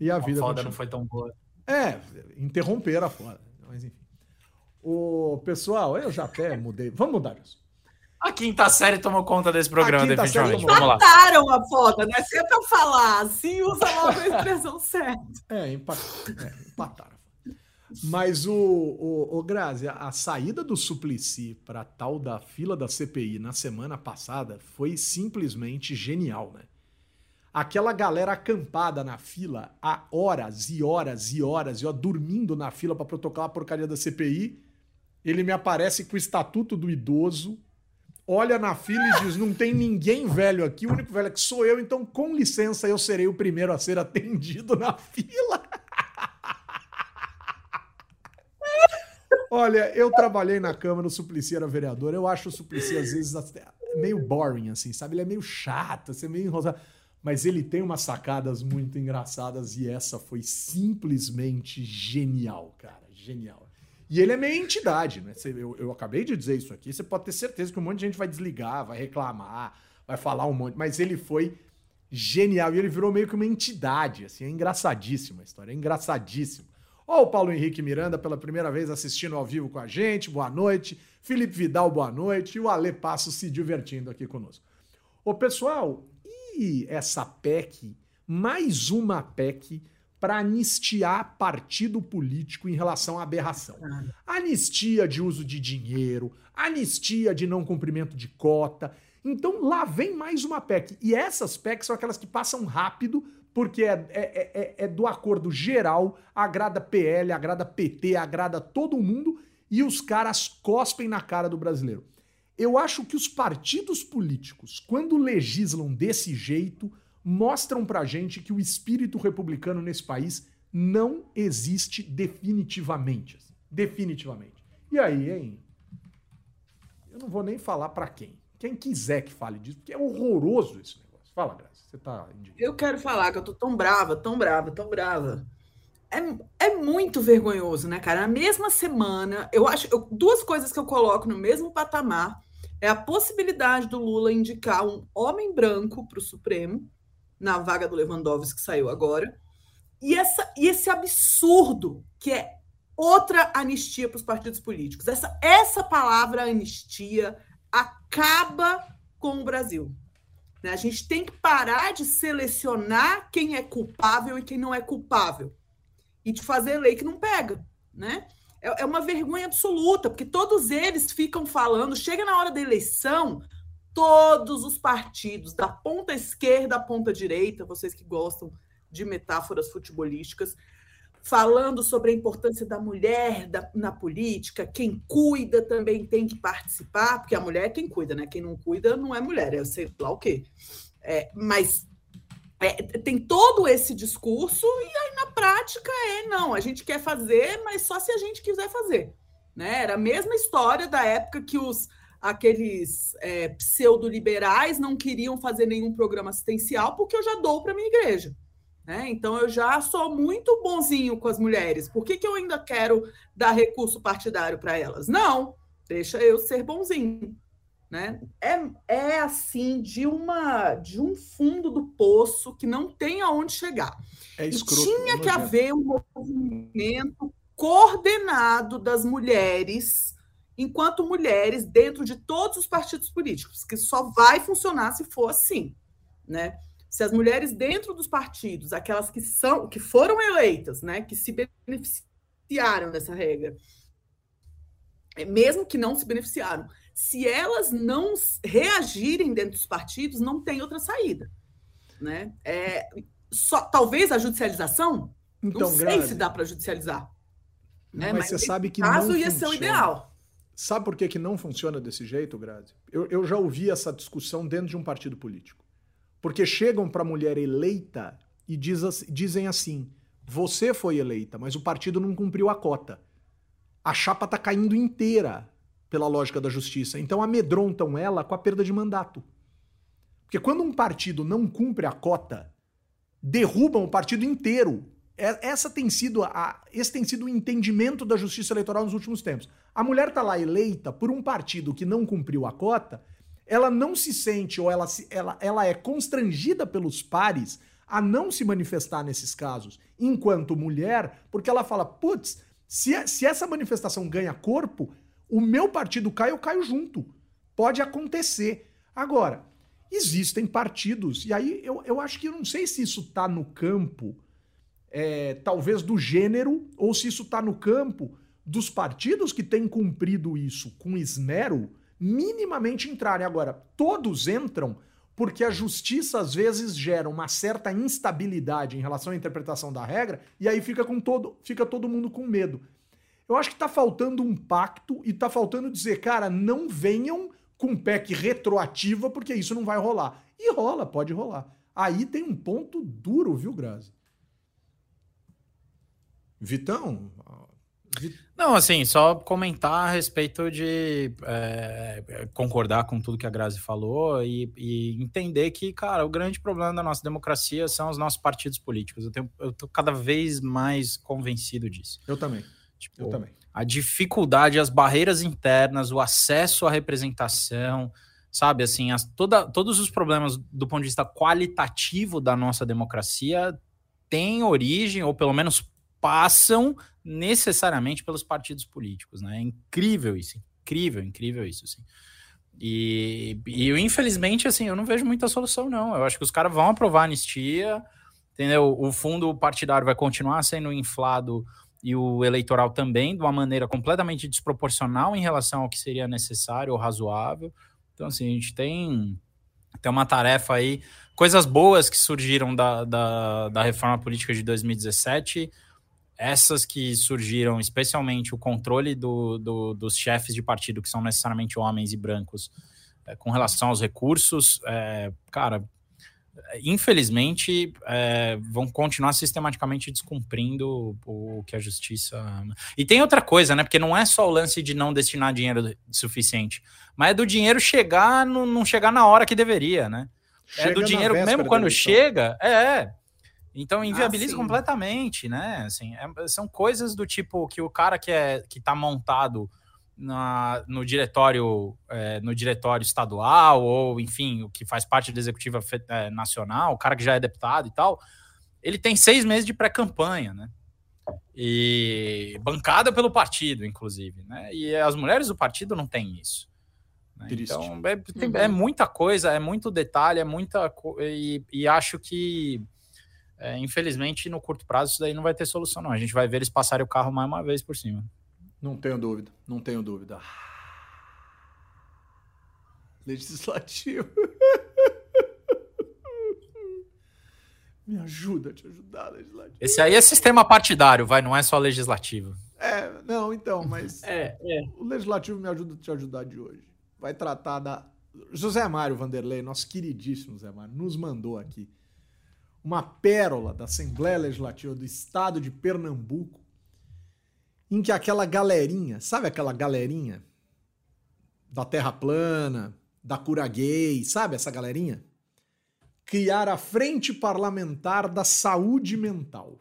e a A vida foda continua. não foi tão boa. É, interromperam a Foda, mas enfim. O pessoal, eu já até mudei. Vamos mudar isso. A quinta série tomou conta desse programa, A definitivamente. tomou- Vamos lá. Mataram a foda, né? Se é pra falar assim, usa logo a expressão certa. É, empataram. É, empataram. Mas o, o, o Grazi, a saída do Suplicy para tal da fila da CPI na semana passada foi simplesmente genial, né? Aquela galera acampada na fila há horas e horas e horas, e ó, dormindo na fila para protocolar a porcaria da CPI. Ele me aparece com o estatuto do idoso, olha na fila e diz: Não tem ninguém velho aqui, o único velho aqui sou eu, então com licença eu serei o primeiro a ser atendido na fila. Olha, eu trabalhei na Câmara, o Suplicy era vereador. Eu acho o Suplicy, às vezes, meio boring, assim, sabe? Ele é meio chato, assim, meio enrosado. Mas ele tem umas sacadas muito engraçadas e essa foi simplesmente genial, cara. Genial. E ele é meio entidade, né? Eu, eu acabei de dizer isso aqui, você pode ter certeza que um monte de gente vai desligar, vai reclamar, vai falar um monte, mas ele foi genial e ele virou meio que uma entidade, assim, é engraçadíssima a história, é engraçadíssimo. Ó, o Paulo Henrique Miranda pela primeira vez assistindo ao vivo com a gente, boa noite. Felipe Vidal, boa noite. E o Ale Passo se divertindo aqui conosco. Ô, pessoal, e essa PEC, mais uma PEC para anistiar partido político em relação à aberração. Anistia de uso de dinheiro, anistia de não cumprimento de cota. Então lá vem mais uma PEC. E essas PECs são aquelas que passam rápido, porque é, é- é- é do acordo geral, agrada PL, agrada PT, agrada todo mundo, e os caras cospem na cara do brasileiro. Eu acho que os partidos políticos, quando legislam desse jeito, mostram pra gente que o espírito republicano nesse país não existe definitivamente. assim. definitivamente. E aí, hein? Eu não vou nem falar pra quem. Quem quiser que fale disso, porque é horroroso esse negócio. Fala, Graça. Você tá. Eu quero falar que eu tô tão brava, tão brava, tão brava. É, é muito vergonhoso, né, cara? Na mesma semana, eu acho. eu- duas coisas que eu coloco no mesmo patamar é a possibilidade do Lula indicar um homem branco para o Supremo, na vaga do Lewandowski que saiu agora, e, essa, e esse absurdo que é outra anistia para os partidos políticos. Essa, essa palavra anistia acaba com o Brasil. né? A gente tem que parar de selecionar quem é culpável e quem não é culpável. E de fazer lei que não pega, né? É é uma vergonha absoluta, porque todos eles ficam falando, chega na hora da eleição, todos os partidos, da ponta esquerda à ponta direita, vocês que gostam de metáforas futebolísticas, falando sobre a importância da mulher da- na política, quem cuida também tem que participar, porque a mulher é quem cuida, né? Quem não cuida não é mulher, é sei lá o quê. É, mas é, tem todo esse discurso, e aí na prática é não, a gente quer fazer, mas só se a gente quiser fazer. Né? Era a mesma história da época que os aqueles é, pseudo-liberais não queriam fazer nenhum programa assistencial porque eu já dou para minha igreja. Né? Então eu já sou muito bonzinho com as mulheres. Por que, que eu ainda quero dar recurso partidário para elas? Não, deixa eu ser bonzinho. Né? É, é assim de uma de um fundo do poço que não tem aonde chegar. É escroto, e tinha que haver um movimento coordenado das mulheres enquanto mulheres dentro de todos os partidos políticos, que só vai funcionar se for assim, né? Se as mulheres dentro dos partidos, aquelas que são que foram eleitas, né, que se beneficiaram dessa regra, é, mesmo que não se beneficiaram, se elas não reagirem dentro dos partidos, não tem outra saída. Né? É, só, talvez a judicialização, então, não sei grave. se dá para judicializar. Né? Mas, Mas você sabe que caso não ia funciona. ser o ideal. Sabe por que, que não funciona desse jeito, Grazi? Eu, eu já ouvi essa discussão dentro de um partido político. Porque chegam para a mulher eleita e diz, dizem assim: você foi eleita, mas o partido não cumpriu a cota. A chapa está caindo inteira pela lógica da justiça. Então amedrontam ela com a perda de mandato. Porque quando um partido não cumpre a cota, derrubam o partido inteiro. É, essa tem sido a, esse tem sido o entendimento da justiça eleitoral nos últimos tempos. A mulher está lá eleita por um partido que não cumpriu a cota, ela não se sente ou ela, se, ela, ela é constrangida pelos pares a não se manifestar nesses casos enquanto mulher, porque ela fala: putz, se, se essa manifestação ganha corpo, o meu partido cai, eu caio junto. Pode acontecer. Agora, existem partidos, e aí eu, eu acho que eu não sei se isso está no campo, é, talvez do gênero, ou se isso está no campo dos partidos que têm cumprido isso com esmero, minimamente entrarem. Agora, todos entram porque a justiça às vezes gera uma certa instabilidade em relação à interpretação da regra, e aí fica com todo, fica todo mundo com medo. Eu acho que está faltando um pacto e está faltando dizer, cara, não venham com PEC retroativa, porque isso não vai rolar. E rola, pode rolar. Aí tem um ponto duro, viu, Grazi? Vitão? Não, assim, só comentar a respeito de é, concordar com tudo que a Grazi falou e, e, entender que, cara, o grande problema da nossa democracia são os nossos partidos políticos. Eu, tenho, eu tô cada vez mais convencido disso. Eu também. Tipo, eu também. A dificuldade, as barreiras internas, o acesso à representação, sabe? Assim, as, toda, todos os problemas do ponto de vista qualitativo da nossa democracia têm origem, ou pelo menos passam necessariamente pelos partidos políticos, né? É incrível isso, incrível, incrível isso, assim. E, e eu, infelizmente, assim, eu não vejo muita solução, não. Eu acho que os caras vão aprovar a anistia, entendeu? O fundo partidário vai continuar sendo inflado e o eleitoral também, de uma maneira completamente desproporcional em relação ao que seria necessário ou razoável. Então, assim, a gente tem, tem uma tarefa aí, coisas boas que surgiram da, da, da reforma política de 2017, essas que surgiram, especialmente o controle do, do, dos chefes de partido, que são necessariamente homens e brancos, é, com relação aos recursos, é, cara, infelizmente, é, vão continuar sistematicamente descumprindo o, que a justiça. E tem outra coisa, né? Porque não é só o lance de não destinar dinheiro suficiente, mas é do dinheiro chegar, no, não chegar na hora que deveria, né? Chega é do dinheiro, mesmo quando chega, é. É. Então ah, inviabiliza ah, completamente, né? Assim, é, são coisas do tipo que o cara que é que tá montado na, no diretório é, no diretório estadual ou enfim o que faz parte da executiva é, nacional o cara que já é deputado e tal ele tem seis meses de pré-campanha né e bancada pelo partido inclusive né e as mulheres do partido não têm isso né? então é, tem, é, uhum. muita coisa é muito detalhe é muita e, e acho que é, infelizmente no curto prazo isso daí não vai ter solução não a gente vai ver eles passarem o carro mais uma vez por cima não tenho dúvida, não tenho dúvida. Legislativo. (laughs) Me ajuda a te ajudar, legislativo. Esse aí é sistema partidário, vai, não é só legislativo. É, não, então, mas (laughs) é, é. o legislativo me ajuda a te ajudar de hoje. Vai tratar da. José Mário Vanderlei, nosso queridíssimo José Mário, nos mandou aqui uma pérola da Assembleia Legislativa do Estado de Pernambuco, em que aquela galerinha, sabe aquela galerinha da Terra Plana, da cura gay, sabe essa galerinha? Criar a Frente Parlamentar da Saúde Mental.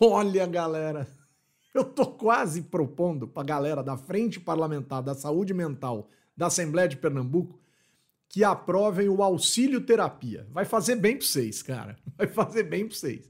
Olha, galera, (laughs) eu tô quase propondo para a galera da Frente Parlamentar da Saúde Mental da Assembleia de Pernambuco que aprovem o auxílio terapia. Vai fazer bem para vocês, cara. (laughs) Vai fazer bem para vocês.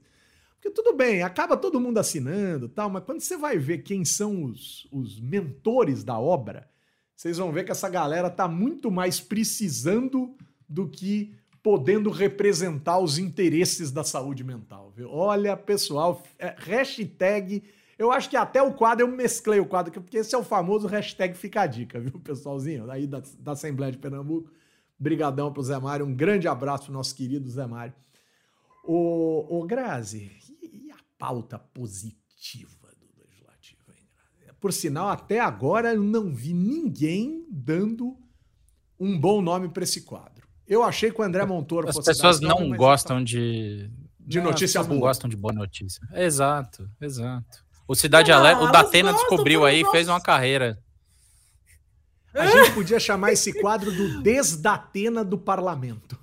Porque tudo bem, acaba todo mundo assinando tal, mas quando você vai ver quem são os, os mentores da obra, vocês vão ver que essa galera tá muito mais precisando do que podendo representar os interesses da saúde mental. Viu? Olha, pessoal, é, hashtag. Eu acho que até o quadro, eu mesclei o quadro, porque esse é o famoso hashtag Fica a Dica, viu, pessoalzinho? Aí da, da Assembleia de Pernambuco. Brigadão pro Zé Mário, um grande abraço pro nosso querido Zé Mário. Ô, ô Grazi, e a pauta positiva do Legislativo, hein, Grazi? Por sinal, até agora eu não vi ninguém dando um bom nome para esse quadro. Eu achei que o André Montoro As pessoas não gostam de. De notícia boa. Não gostam de boa notícia. Exato, exato. O Cidade Alerta, o Datena descobriu aí, fez uma carreira. A gente podia chamar esse quadro do Desdatena do Parlamento.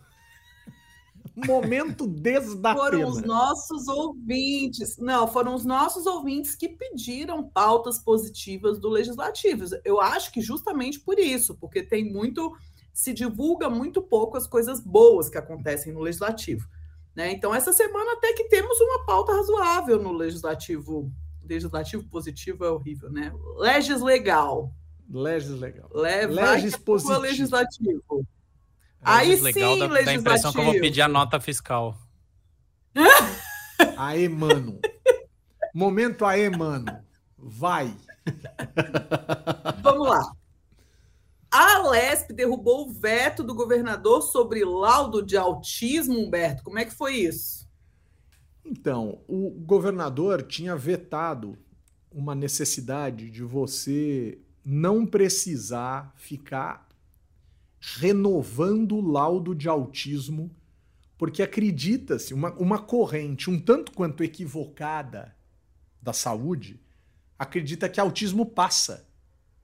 Momento Desdatena. Foram os nossos ouvintes. Não, foram os nossos ouvintes que pediram pautas positivas do Legislativo. Eu acho que justamente por isso, porque tem muito. Se divulga muito pouco as coisas boas que acontecem no Legislativo. Né? Então, essa semana até que temos uma pauta razoável no Legislativo. Legislativo positivo é horrível, né? Legis legal. Legis legal. Leva Legis positivo. legislativo. Aí Aí legal sim, dá, dá a impressão que eu vou legislativo. pedir a nota fiscal. (laughs) Aê, mano. Momento aê, mano. Vai. (laughs) Vamos lá. A Lesp derrubou o veto do governador sobre laudo de autismo, Humberto. Como é que foi isso? Então, o governador tinha vetado uma necessidade de você não precisar ficar renovando o laudo de autismo, porque acredita-se, uma, uma corrente um tanto quanto equivocada da saúde acredita que autismo passa.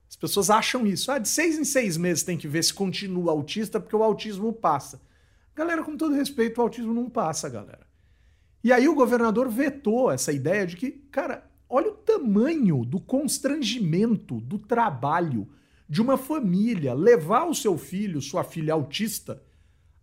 As pessoas acham isso. Ah, de seis em seis meses tem que ver se continua autista, porque o autismo passa. Galera, com todo respeito, o autismo não passa, galera. E aí o governador vetou essa ideia de que, cara, olha o tamanho do constrangimento, do trabalho de uma família levar o seu filho, sua filha autista,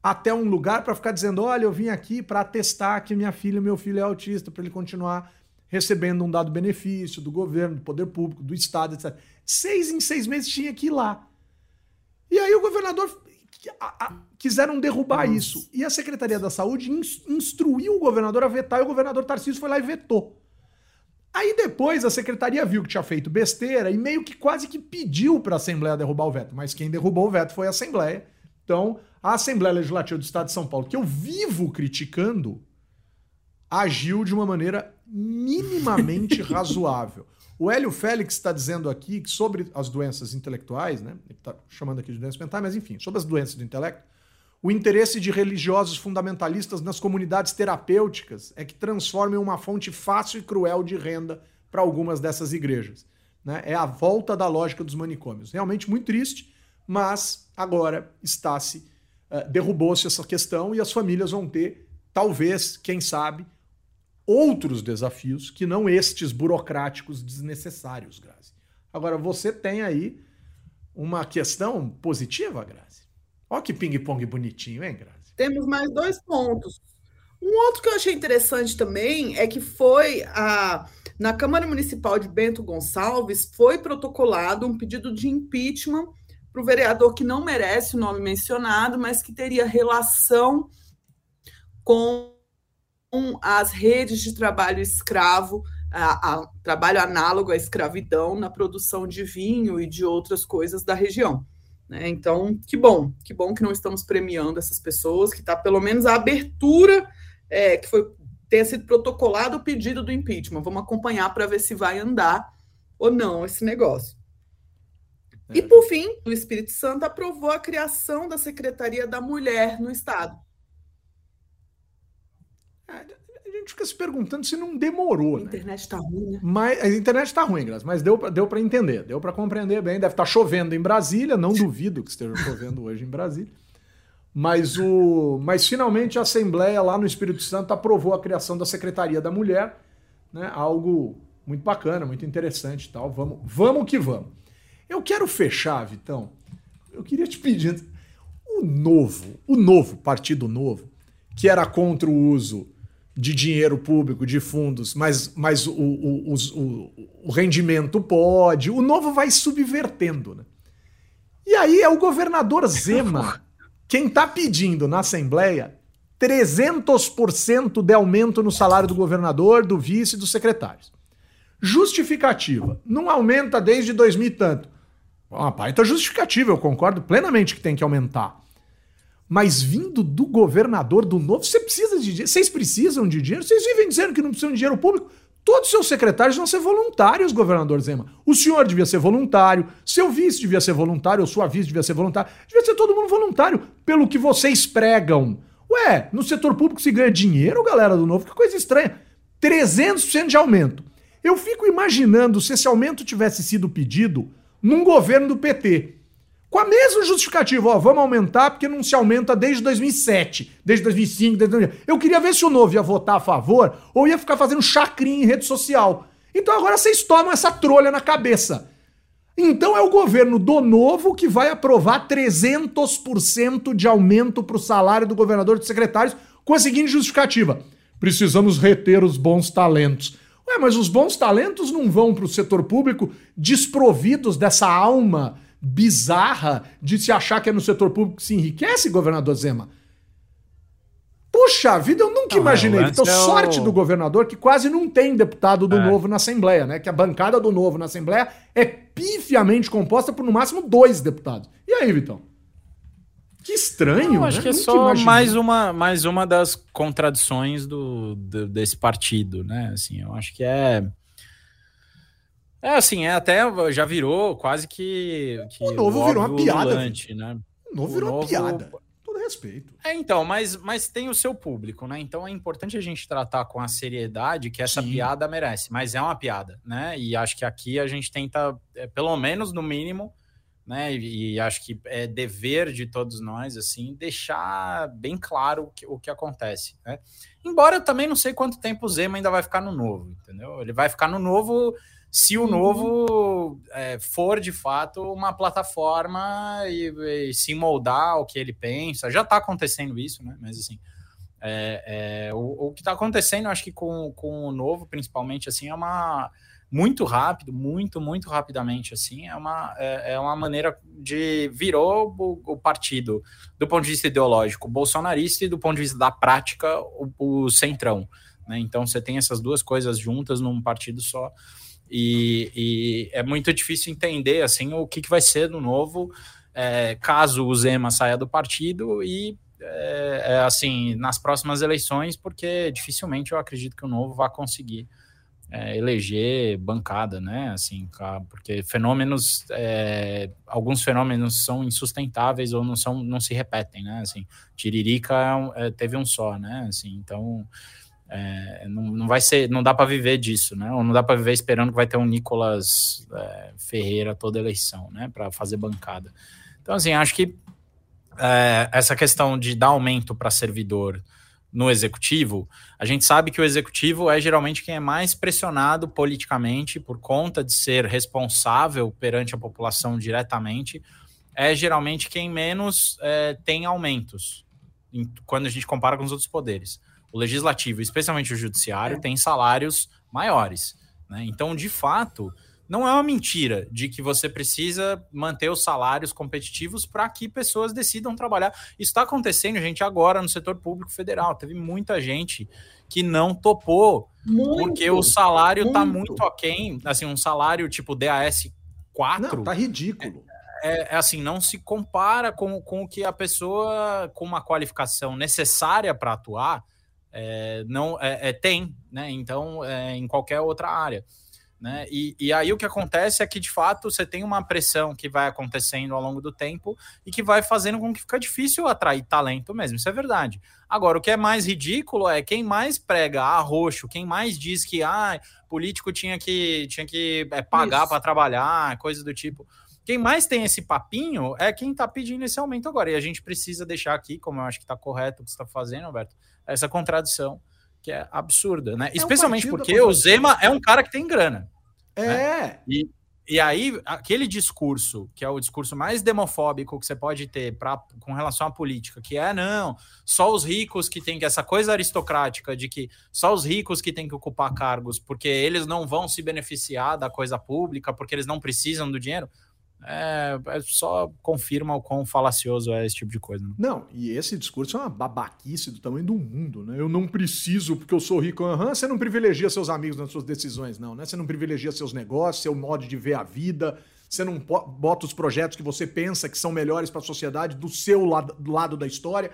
até um lugar para ficar dizendo: olha, eu vim aqui para atestar que minha filha, meu filho é autista, para ele continuar recebendo um dado benefício do governo, do poder público, do Estado, etc. Seis em seis meses tinha que ir lá. E aí o governador a- a- quiseram derrubar isso. E a Secretaria da Saúde ins- instruiu o governador a vetar e o governador Tarcísio foi lá e vetou. Aí depois a secretaria viu que tinha feito besteira e meio que quase que pediu para a Assembleia derrubar o veto. Mas quem derrubou o veto foi a Assembleia. Então, a Assembleia Legislativa do Estado de São Paulo, que eu vivo criticando, agiu de uma maneira minimamente (laughs) razoável. O Hélio Félix está dizendo aqui que sobre as doenças intelectuais, né? Ele está chamando aqui de doenças mentais, mas enfim, sobre as doenças do intelecto, o interesse de religiosos fundamentalistas nas comunidades terapêuticas é que transformem uma fonte fácil e cruel de renda para algumas dessas igrejas. né? É a volta da lógica dos manicômios. Realmente muito triste, mas agora está-se, eh, derrubou-se essa questão e as famílias vão ter, talvez, quem sabe, outros desafios que não estes burocráticos desnecessários, Grazi. Agora, você tem aí uma questão positiva, Grazi? Olha que ping-pong bonitinho, hein, Grazi? Temos mais dois pontos. Um outro que eu achei interessante também é que foi a, na Câmara Municipal de Bento Gonçalves foi protocolado um pedido de impeachment para o vereador que não merece o nome mencionado, mas que teria relação com as redes de trabalho escravo, a, a, trabalho análogo à escravidão na produção de vinho e de outras coisas da região. Né? Então, que bom, que bom que não estamos premiando essas pessoas, que está pelo menos a abertura é, que foi tenha sido protocolado o pedido do impeachment. Vamos acompanhar para ver se vai andar ou não esse negócio. É. E por fim, o Espírito Santo aprovou a criação da Secretaria da Mulher no Estado. A gente fica se perguntando se não demorou, A né? internet tá ruim, né? Mas a internet tá ruim, Graça, mas deu, deu para entender, deu para compreender bem. Deve estar chovendo em Brasília, não duvido que esteja chovendo hoje em Brasília. Mas, o, mas finalmente a Assembleia lá no Espírito Santo aprovou a criação da Secretaria da Mulher, né? Algo muito bacana, muito interessante e tal. Vamos, vamos que vamos. Eu quero fechar, Vitão. Eu queria te pedir. O novo, o novo Partido Novo, que era contra o uso de dinheiro público, de fundos, mas, mas o, o, o- o rendimento pode, o novo vai subvertendo, né? E aí é o governador (laughs) Zema quem está pedindo na Assembleia 300% de aumento no salário do governador, do vice e dos secretários. Justificativa. Não aumenta desde 2000 e tanto. Uma baita justificativa, eu concordo plenamente que tem que aumentar. Mas vindo do governador do novo, você precisa de dinheiro. Vocês precisam de dinheiro? Vocês vivem dizendo que não precisam de dinheiro público. Todos os seus secretários vão ser voluntários, governador Zema. O senhor devia ser voluntário, seu vice devia ser voluntário, ou sua vice devia ser voluntário. Devia ser todo mundo voluntário, pelo que vocês pregam. Ué, no setor público se ganha dinheiro, galera do novo? Que coisa estranha. 300% de aumento. Eu fico imaginando se esse aumento tivesse sido pedido num governo do PT. Com a mesma justificativa, ó, vamos aumentar porque não se aumenta desde 2007, desde 2005, desde 2000. Eu queria ver se o novo ia votar a favor ou ia ficar fazendo chacrinha em rede social. Então agora vocês tomam essa trolha na cabeça. Então é o governo do novo que vai aprovar 300% de aumento para o salário do governador e dos secretários com a seguinte justificativa: precisamos reter os bons talentos. Ué, mas os bons talentos não vão para o setor público desprovidos dessa alma bizarra de se achar que é no setor público que se enriquece, governador Zema? Puxa vida, eu nunca Não, imaginei. Então, é sorte do governador que quase não tem deputado do É. Novo na Assembleia, né? Que a bancada do Novo na Assembleia é pifiamente composta por no máximo dois deputados. E aí, Vitão? Que estranho, Eu né? acho que é Nunca só imaginei. mais uma, mais uma das contradições do, do- desse partido, né? Assim, eu acho que é. É assim, é até já virou quase que. que O Novo virou uma piada, né? O Novo o virou uma Novo- piada. Todo respeito. É, então, mas, mas tem o seu público, né? Então é importante a gente tratar com a seriedade que essa Sim. piada merece, mas é uma piada, né? E acho que aqui a gente tenta, é, pelo menos no mínimo, né? E, e acho que é dever de todos nós, assim, deixar bem claro o que, o que acontece, né? Embora eu também não sei quanto tempo o Zema ainda vai ficar no novo, entendeu? Ele vai ficar no novo se o novo é, for de fato uma plataforma e, e se moldar ao que ele pensa. Já está acontecendo isso, né? Mas assim, é, é, o, o que está acontecendo, acho que com, com o novo, principalmente, assim, é uma muito rápido, muito, muito rapidamente, assim, é uma, é, é uma maneira de virou o, o partido do ponto de vista ideológico bolsonarista e do ponto de vista da prática o, o centrão, né? Então você tem essas duas coisas juntas num partido só e, e é muito difícil entender assim o que, que vai ser no novo é, caso o Zema saia do partido e é, é, assim nas próximas eleições, porque dificilmente eu acredito que o novo vai conseguir é, eleger bancada, né? Assim, porque fenômenos, é, alguns fenômenos são insustentáveis ou não são, não se repetem, né? Assim, Tiririca é é, teve um só, né? Assim, então é, não, não vai ser, não dá para viver disso, né? Ou não dá para viver esperando que vai ter um Nicolas é, Ferreira toda eleição, né? Para fazer bancada. Então, assim, acho que é, essa questão de dar aumento para servidor no executivo, a gente sabe que o executivo é geralmente quem é mais pressionado politicamente por conta de ser responsável perante a população diretamente, é geralmente quem menos é, tem aumentos em- quando a gente compara com os outros poderes. O legislativo, especialmente o judiciário, tem salários maiores. né? Então, de fato, não é uma mentira de que você precisa manter os salários competitivos para que pessoas decidam trabalhar. Isso está acontecendo, gente, agora no setor público federal. Teve muita gente que não topou Muito, porque o salário está muito. muito aquém. Assim, um salário tipo DAS 4 Não, tá ridículo. é, é assim, não se compara com, com o que a pessoa com uma qualificação necessária para atuar é, não é, é, tem, né? Então, é, em qualquer outra área. Né? E, e aí o que acontece é que, de fato, você tem uma pressão que vai acontecendo ao longo do tempo e que vai fazendo com que fica difícil atrair talento mesmo, isso é verdade. Agora, o que é mais ridículo é quem mais prega arroxo, quem mais diz que ah, político tinha que, tinha que é, pagar para trabalhar, coisa do tipo. Quem mais tem esse papinho é quem está pedindo esse aumento agora. E a gente precisa deixar aqui, como eu acho que está correto o que você está fazendo, Alberto, essa contradição que é absurda, né? É Especialmente um porque o Zema é um cara que tem grana. É. Né? E, e aí, aquele discurso, que é o discurso mais demofóbico que você pode ter pra, com relação à política, que é, não, só os ricos que têm que, essa coisa aristocrática de que só os ricos que têm que ocupar cargos, porque eles não vão se beneficiar da coisa pública, porque eles não precisam do dinheiro é, é, só confirma o quão falacioso é esse tipo de coisa. Né? Não, e esse discurso é uma babaquice do tamanho do mundo, né? Eu não preciso porque eu sou rico. Uhum, você não privilegia seus amigos nas suas decisões, não, né? Você não privilegia seus negócios, seu modo de ver a vida. Você não bota os projetos que você pensa que são melhores para a sociedade do seu lado, do lado da história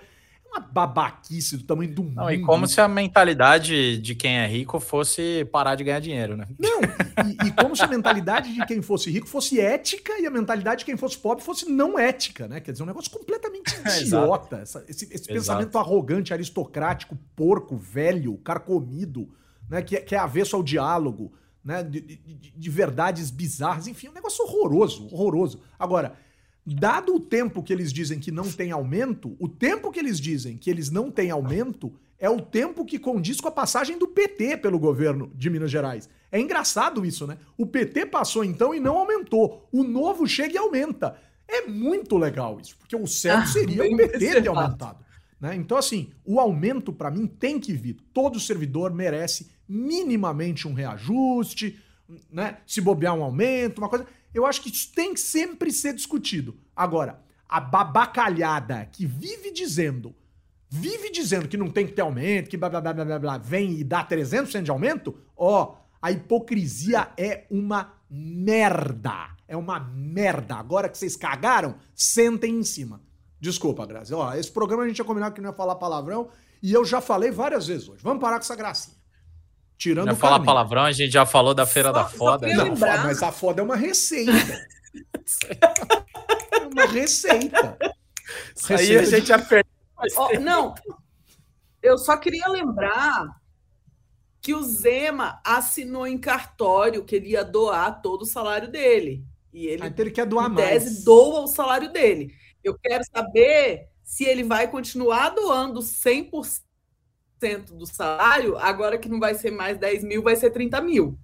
uma babaquice do tamanho do mundo. Não, e como se a mentalidade de quem é rico fosse parar de ganhar dinheiro, né? Não, e, e, como se a mentalidade de quem fosse rico fosse ética e a mentalidade de quem fosse pobre fosse não ética, né? Quer dizer, um negócio completamente (laughs) idiota. Essa, esse, esse pensamento arrogante, aristocrático, porco, velho, carcomido, né? Que, que é avesso ao diálogo, né? De, de, de verdades bizarras, enfim, um negócio horroroso, horroroso. Agora, dado o tempo que eles dizem que não tem aumento, o tempo que eles dizem que eles não têm aumento é o tempo que condiz com a passagem do PT pelo governo de Minas Gerais. É engraçado isso, né? O PT passou então e não aumentou. O novo chega e aumenta. É muito legal isso, porque o certo ah, seria o PT ter aumentado. Né? Então, assim, o aumento para mim tem que vir. Todo servidor merece minimamente um reajuste, né? Se bobear um aumento, uma coisa. Eu acho que isso tem que sempre ser discutido. Agora, a babacalhada que vive dizendo, vive dizendo que não tem que ter aumento, que blá blá blá blá blá, vem e dá 300% de aumento, ó, a hipocrisia é uma merda. É uma merda. Agora que vocês cagaram, sentem em cima. Desculpa, Grazi. Ó, esse programa a gente tinha combinado que não ia falar palavrão e eu já falei várias vezes hoje. Vamos parar com essa gracinha. Tirando não o falar palavrão, a gente já falou da Feira só, da Foda. Não, mas a Foda é uma receita. (laughs) é uma receita. Isso aí a gente já perdeu. Oh, não, eu só queria lembrar que o Zema assinou em cartório que ele ia doar todo o salário dele. E ele, ah, então ele quer doar em tese, doa o salário dele. Eu quero saber se ele vai continuar doando 100% do salário, agora que não vai ser mais 10 mil, vai ser 30 mil.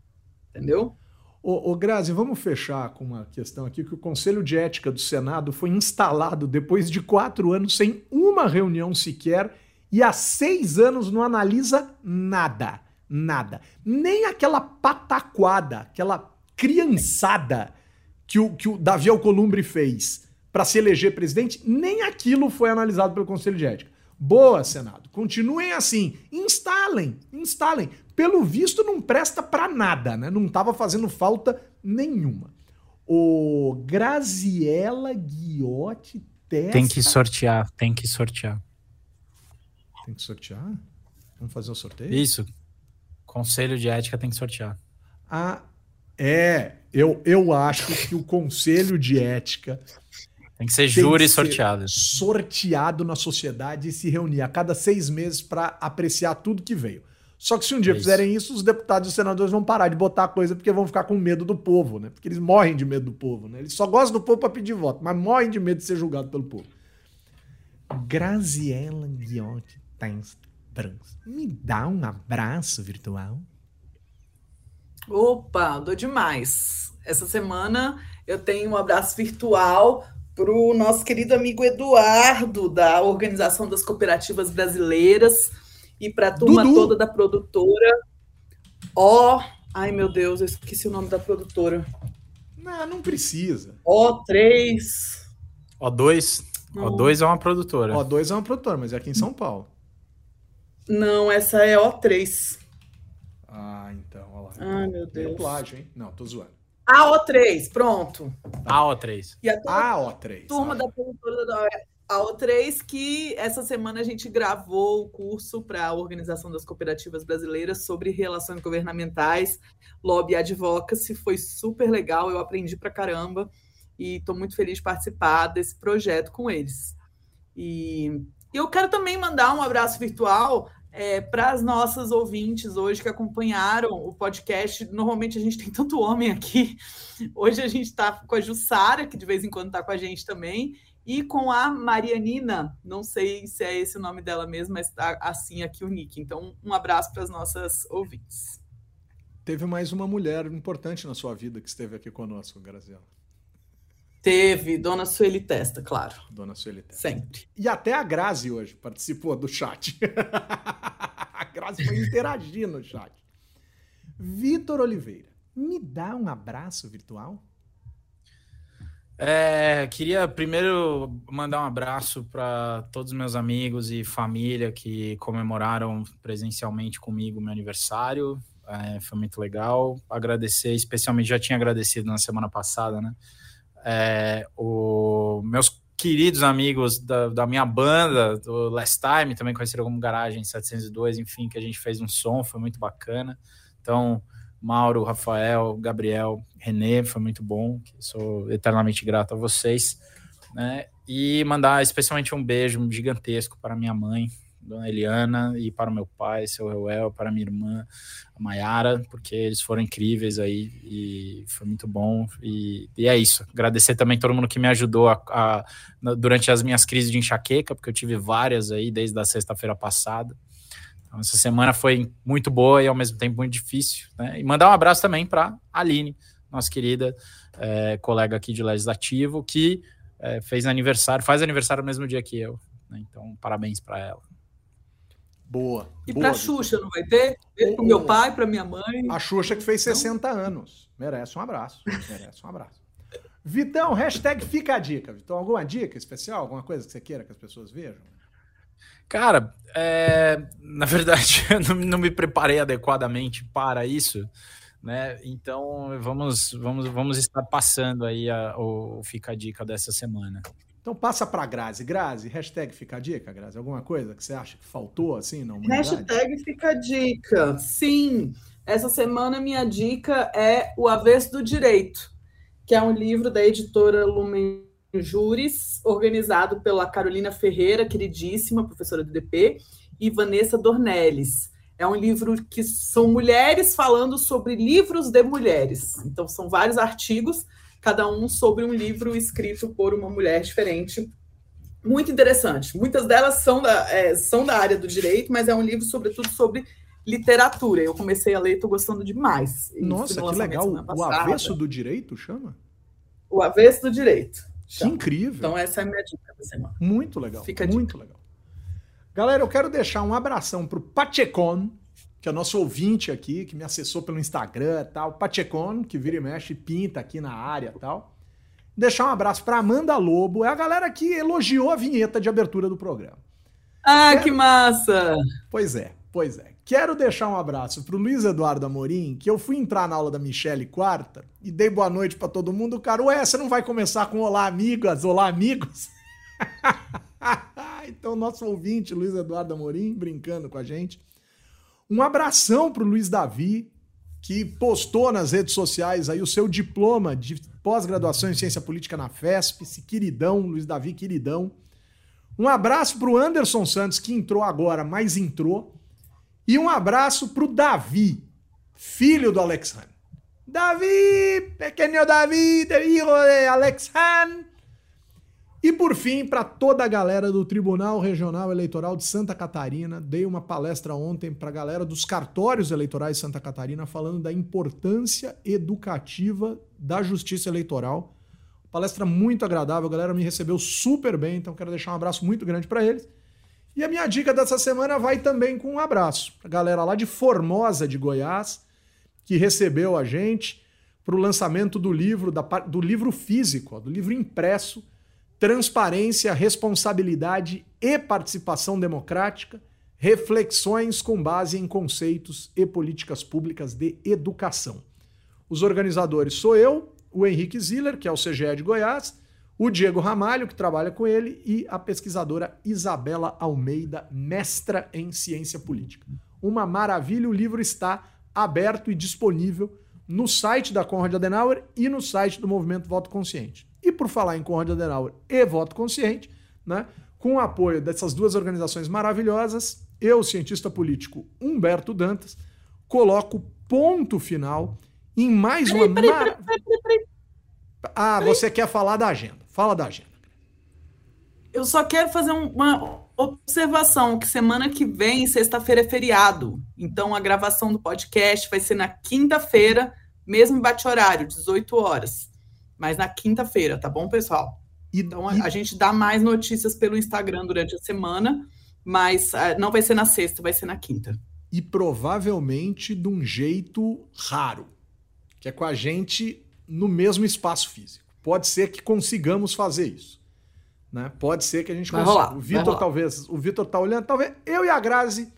Entendeu? Ô, ô Grazi, vamos fechar com uma questão aqui, que o Conselho de Ética do Senado foi instalado depois de quatro anos sem uma reunião sequer e há seis anos não analisa nada. Nada. Nem aquela pataquada, aquela criançada que o, que o Davi Alcolumbre fez para se eleger presidente, nem aquilo foi analisado pelo Conselho de Ética. Boa, Senado. Continuem assim. Instalem, instalem. Pelo visto, não presta para nada, né? Não estava fazendo falta nenhuma. O Graziella Guiotti testa... Tem que sortear, tem que sortear. Tem que sortear? Vamos fazer o sorteio? Isso. Conselho de ética tem que sortear. Ah, é. Eu, eu acho que o Conselho de Ética tem que ser júri sorteado. sorteado na sociedade e se reunir a cada seis meses para apreciar tudo que veio. Só que se um dia é isso. fizerem isso, os deputados e os senadores vão parar de botar coisa porque vão ficar com medo do povo, né? Porque eles morrem de medo do povo, né? Eles só gostam do povo para pedir voto, mas morrem de medo de ser julgado pelo povo. Graziella Guiotti Tens Brancos. Me dá um abraço virtual? Opa, dou demais. Essa semana eu tenho um abraço virtual para o nosso querido amigo Eduardo, da Organização das Cooperativas Brasileiras, e para a turma Dudu. toda da produtora. Ó, oh, ai meu Deus, eu esqueci o nome da produtora. Não, não precisa. O3. O2. O2 é uma produtora. O2 é uma produtora, mas é aqui em São Paulo. Não, essa é O3. Ah, então, olha lá. Ai, meu Deus. É plágio, hein? Não, tô zoando. AO3, pronto. AO3. E a AO3. turma da produtora da A outra é que essa semana a gente gravou o curso para a Organização das Cooperativas Brasileiras sobre relações governamentais, lobby e advocacy. Foi super legal, eu aprendi para caramba e estou muito feliz de participar desse projeto com eles. E eu quero também mandar um abraço virtual é, para as nossas ouvintes hoje que acompanharam o podcast. Normalmente a gente tem tanto homem aqui. Hoje a gente está com a Jussara, que de vez em quando está com a gente também, e com a Marianina. Não sei se é esse o nome dela mesmo, mas está assim aqui o nick. Então, um abraço para as nossas ouvintes. Teve mais uma mulher importante na sua vida que esteve aqui conosco, Graziela. Teve, Dona Sueli Testa, claro. Dona Sueli Testa. Sempre. E até a Grazi hoje participou do chat. (laughs) a Grazi foi interagir no chat. Vitor Oliveira, me dá um abraço virtual? É, queria primeiro mandar um abraço para todos os meus amigos e família que comemoraram presencialmente comigo meu aniversário. É, foi muito legal. Agradecer, especialmente, já tinha agradecido na semana passada, né? É, o, meus queridos amigos da, da, minha banda, do Last Time, também conhecido como Garagem 702, enfim, que a gente fez um som, foi muito bacana. Então, Mauro, Rafael, Gabriel, Renê, foi muito bom, sou eternamente grato a vocês. Né? E mandar especialmente um beijo gigantesco para minha mãe, Dona Eliana, e para o meu pai, seu Reuel, para minha irmã, a Mayara, porque eles foram incríveis aí e foi muito bom. E, e é isso. Agradecer também todo mundo que me ajudou a, a, durante as minhas crises de enxaqueca, porque eu tive várias aí desde a sexta-feira passada. Então, essa semana foi muito boa e ao mesmo tempo muito difícil. Né? E mandar um abraço também para Aline, nossa querida é, colega aqui de legislativo, que é, fez aniversário, faz aniversário no mesmo dia que eu. Né? Então, parabéns para ela. Boa. E para a Xuxa, não vai ter? Para o meu pai, para minha mãe. A Xuxa que fez 60 não? anos. Merece um abraço. Merece um abraço. Vitão, hashtag fica a dica. Vitão, alguma dica especial? Alguma coisa que você queira que as pessoas vejam? Cara, é, na verdade, (laughs) eu não, não, me preparei adequadamente para isso, né? Então vamos, vamos, vamos estar passando aí a, o Fica a Dica dessa semana. Então passa para Grazi. Grazi, hashtag fica a dica, Grazi. Alguma coisa que você acha que faltou assim na humanidade? Hashtag fica a dica. Sim. Essa semana minha dica é O Avesso do Direito, que é um livro da editora Lumen Juris, organizado pela Carolina Ferreira, queridíssima professora do DP, e Vanessa Dornelles. É um livro que são mulheres falando sobre livros de mulheres. Então, são vários artigos cada um sobre um livro escrito por uma mulher diferente. Muito interessante. Muitas delas são da, é, são da área do direito, mas é um livro, sobretudo, sobre literatura. Eu comecei a ler e estou gostando demais. Nossa, que legal. O avesso do direito chama? O avesso do direito. Chama. Que incrível. Então, essa é a minha dica da semana. Muito legal. Fica muito legal. Galera, eu quero deixar um abração para o Pachecon, que é nosso ouvinte aqui, que me acessou pelo Instagram e tal, Pachecon, que vira e mexe, pinta aqui na área e tal. Deixar um abraço para Amanda Lobo, é a galera que elogiou a vinheta de abertura do programa. Ah, Quero... que massa! Pois é, pois é. Quero deixar um abraço pro Luiz Eduardo Amorim, que eu fui entrar na aula da Michelle quarta e dei boa noite para todo mundo. O cara, ué, você não vai começar com olá, amigas, olá, amigos? (laughs) então, nosso ouvinte, Luiz Eduardo Amorim, brincando com a gente. Um abração para o Luiz Davi, que postou nas redes sociais aí o seu diploma de pós-graduação em ciência política na FESP, esse queridão, Luiz Davi, queridão. Um abraço para o Anderson Santos, que entrou agora, mas entrou. E um abraço para o Davi, filho do Alexandre. Davi, pequeno Davi, de Alexandre. E por fim, para toda a galera do Tribunal Regional Eleitoral de Santa Catarina, dei uma palestra ontem para a galera dos cartórios eleitorais de Santa Catarina falando da importância educativa da justiça eleitoral. Palestra muito agradável, a galera me recebeu super bem, então quero deixar um abraço muito grande para eles. E a minha dica dessa semana vai também com um abraço para a galera lá de Formosa de Goiás, que recebeu a gente para o lançamento do livro, da, do livro físico, do livro impresso transparência, responsabilidade e participação democrática, reflexões com base em conceitos e políticas públicas de educação. Os organizadores sou eu, o Henrique Ziller, que é o CGE de Goiás, o Diego Ramalho, que trabalha com ele, e a pesquisadora Isabela Almeida, mestra em ciência política. Uma maravilha, o livro está aberto e disponível no site da Conrad Adenauer e no site do Movimento Voto Consciente. E por falar em Conrad Adenauer e Voto Consciente, né, com o apoio dessas duas organizações maravilhosas, eu, cientista político Humberto Dantas, coloco ponto final em mais uma. Peraí, peraí, peraí, ah, você quer falar da agenda. Fala da agenda. Eu só quero fazer uma observação, que semana que vem, sexta-feira, é feriado. Então, a gravação do podcast vai ser na quinta-feira, mesmo bate-horário, 18 horas. Mas na quinta-feira, tá bom, pessoal? Então, a, a gente dá mais notícias pelo Instagram durante a semana, mas uh, não vai ser na sexta, vai ser na quinta. E provavelmente de um jeito raro, que é com a gente no mesmo espaço físico. Pode ser que consigamos fazer isso. Né? Pode ser que a gente vai consiga. Rolar, o Vitor talvez, o Vitor tá olhando, talvez eu e a Grazi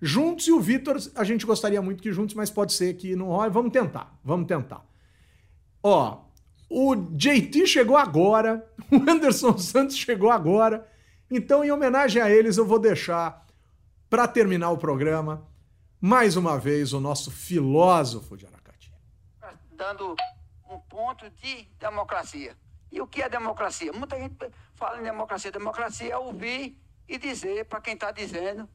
juntos e o Vitor, a gente gostaria muito que juntos, mas pode ser que não role. Vamos tentar, vamos tentar. Ó, o JT chegou agora, (laughs) o Anderson Santos chegou agora. Então, em homenagem a eles, eu vou deixar para terminar o programa mais uma vez o nosso filósofo de Aracati. Dando um ponto de democracia. E o que é democracia? Muita gente fala em democracia. Democracia é ouvir e dizer para quem está dizendo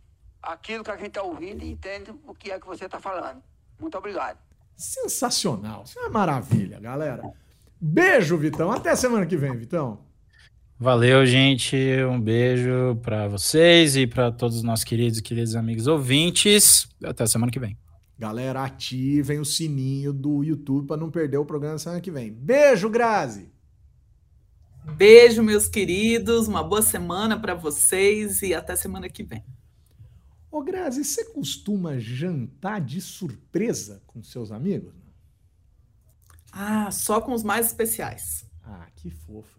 aquilo que a gente está ouvindo e entende o que é que você está falando. Muito obrigado. Sensacional. Isso é uma maravilha, galera. Beijo, Vitão. Até semana que vem, Vitão. Valeu, gente. Um beijo para vocês e para todos os nossos queridos e queridos amigos ouvintes. Até semana que vem. Galera, ativem o sininho do YouTube para não perder o programa semana que vem. Beijo, Grazi! Beijo, meus queridos. Uma boa semana para vocês e até semana que vem. Ô, Grazi, você costuma jantar de surpresa com seus amigos? Ah, só com os mais especiais. Ah, que fofa.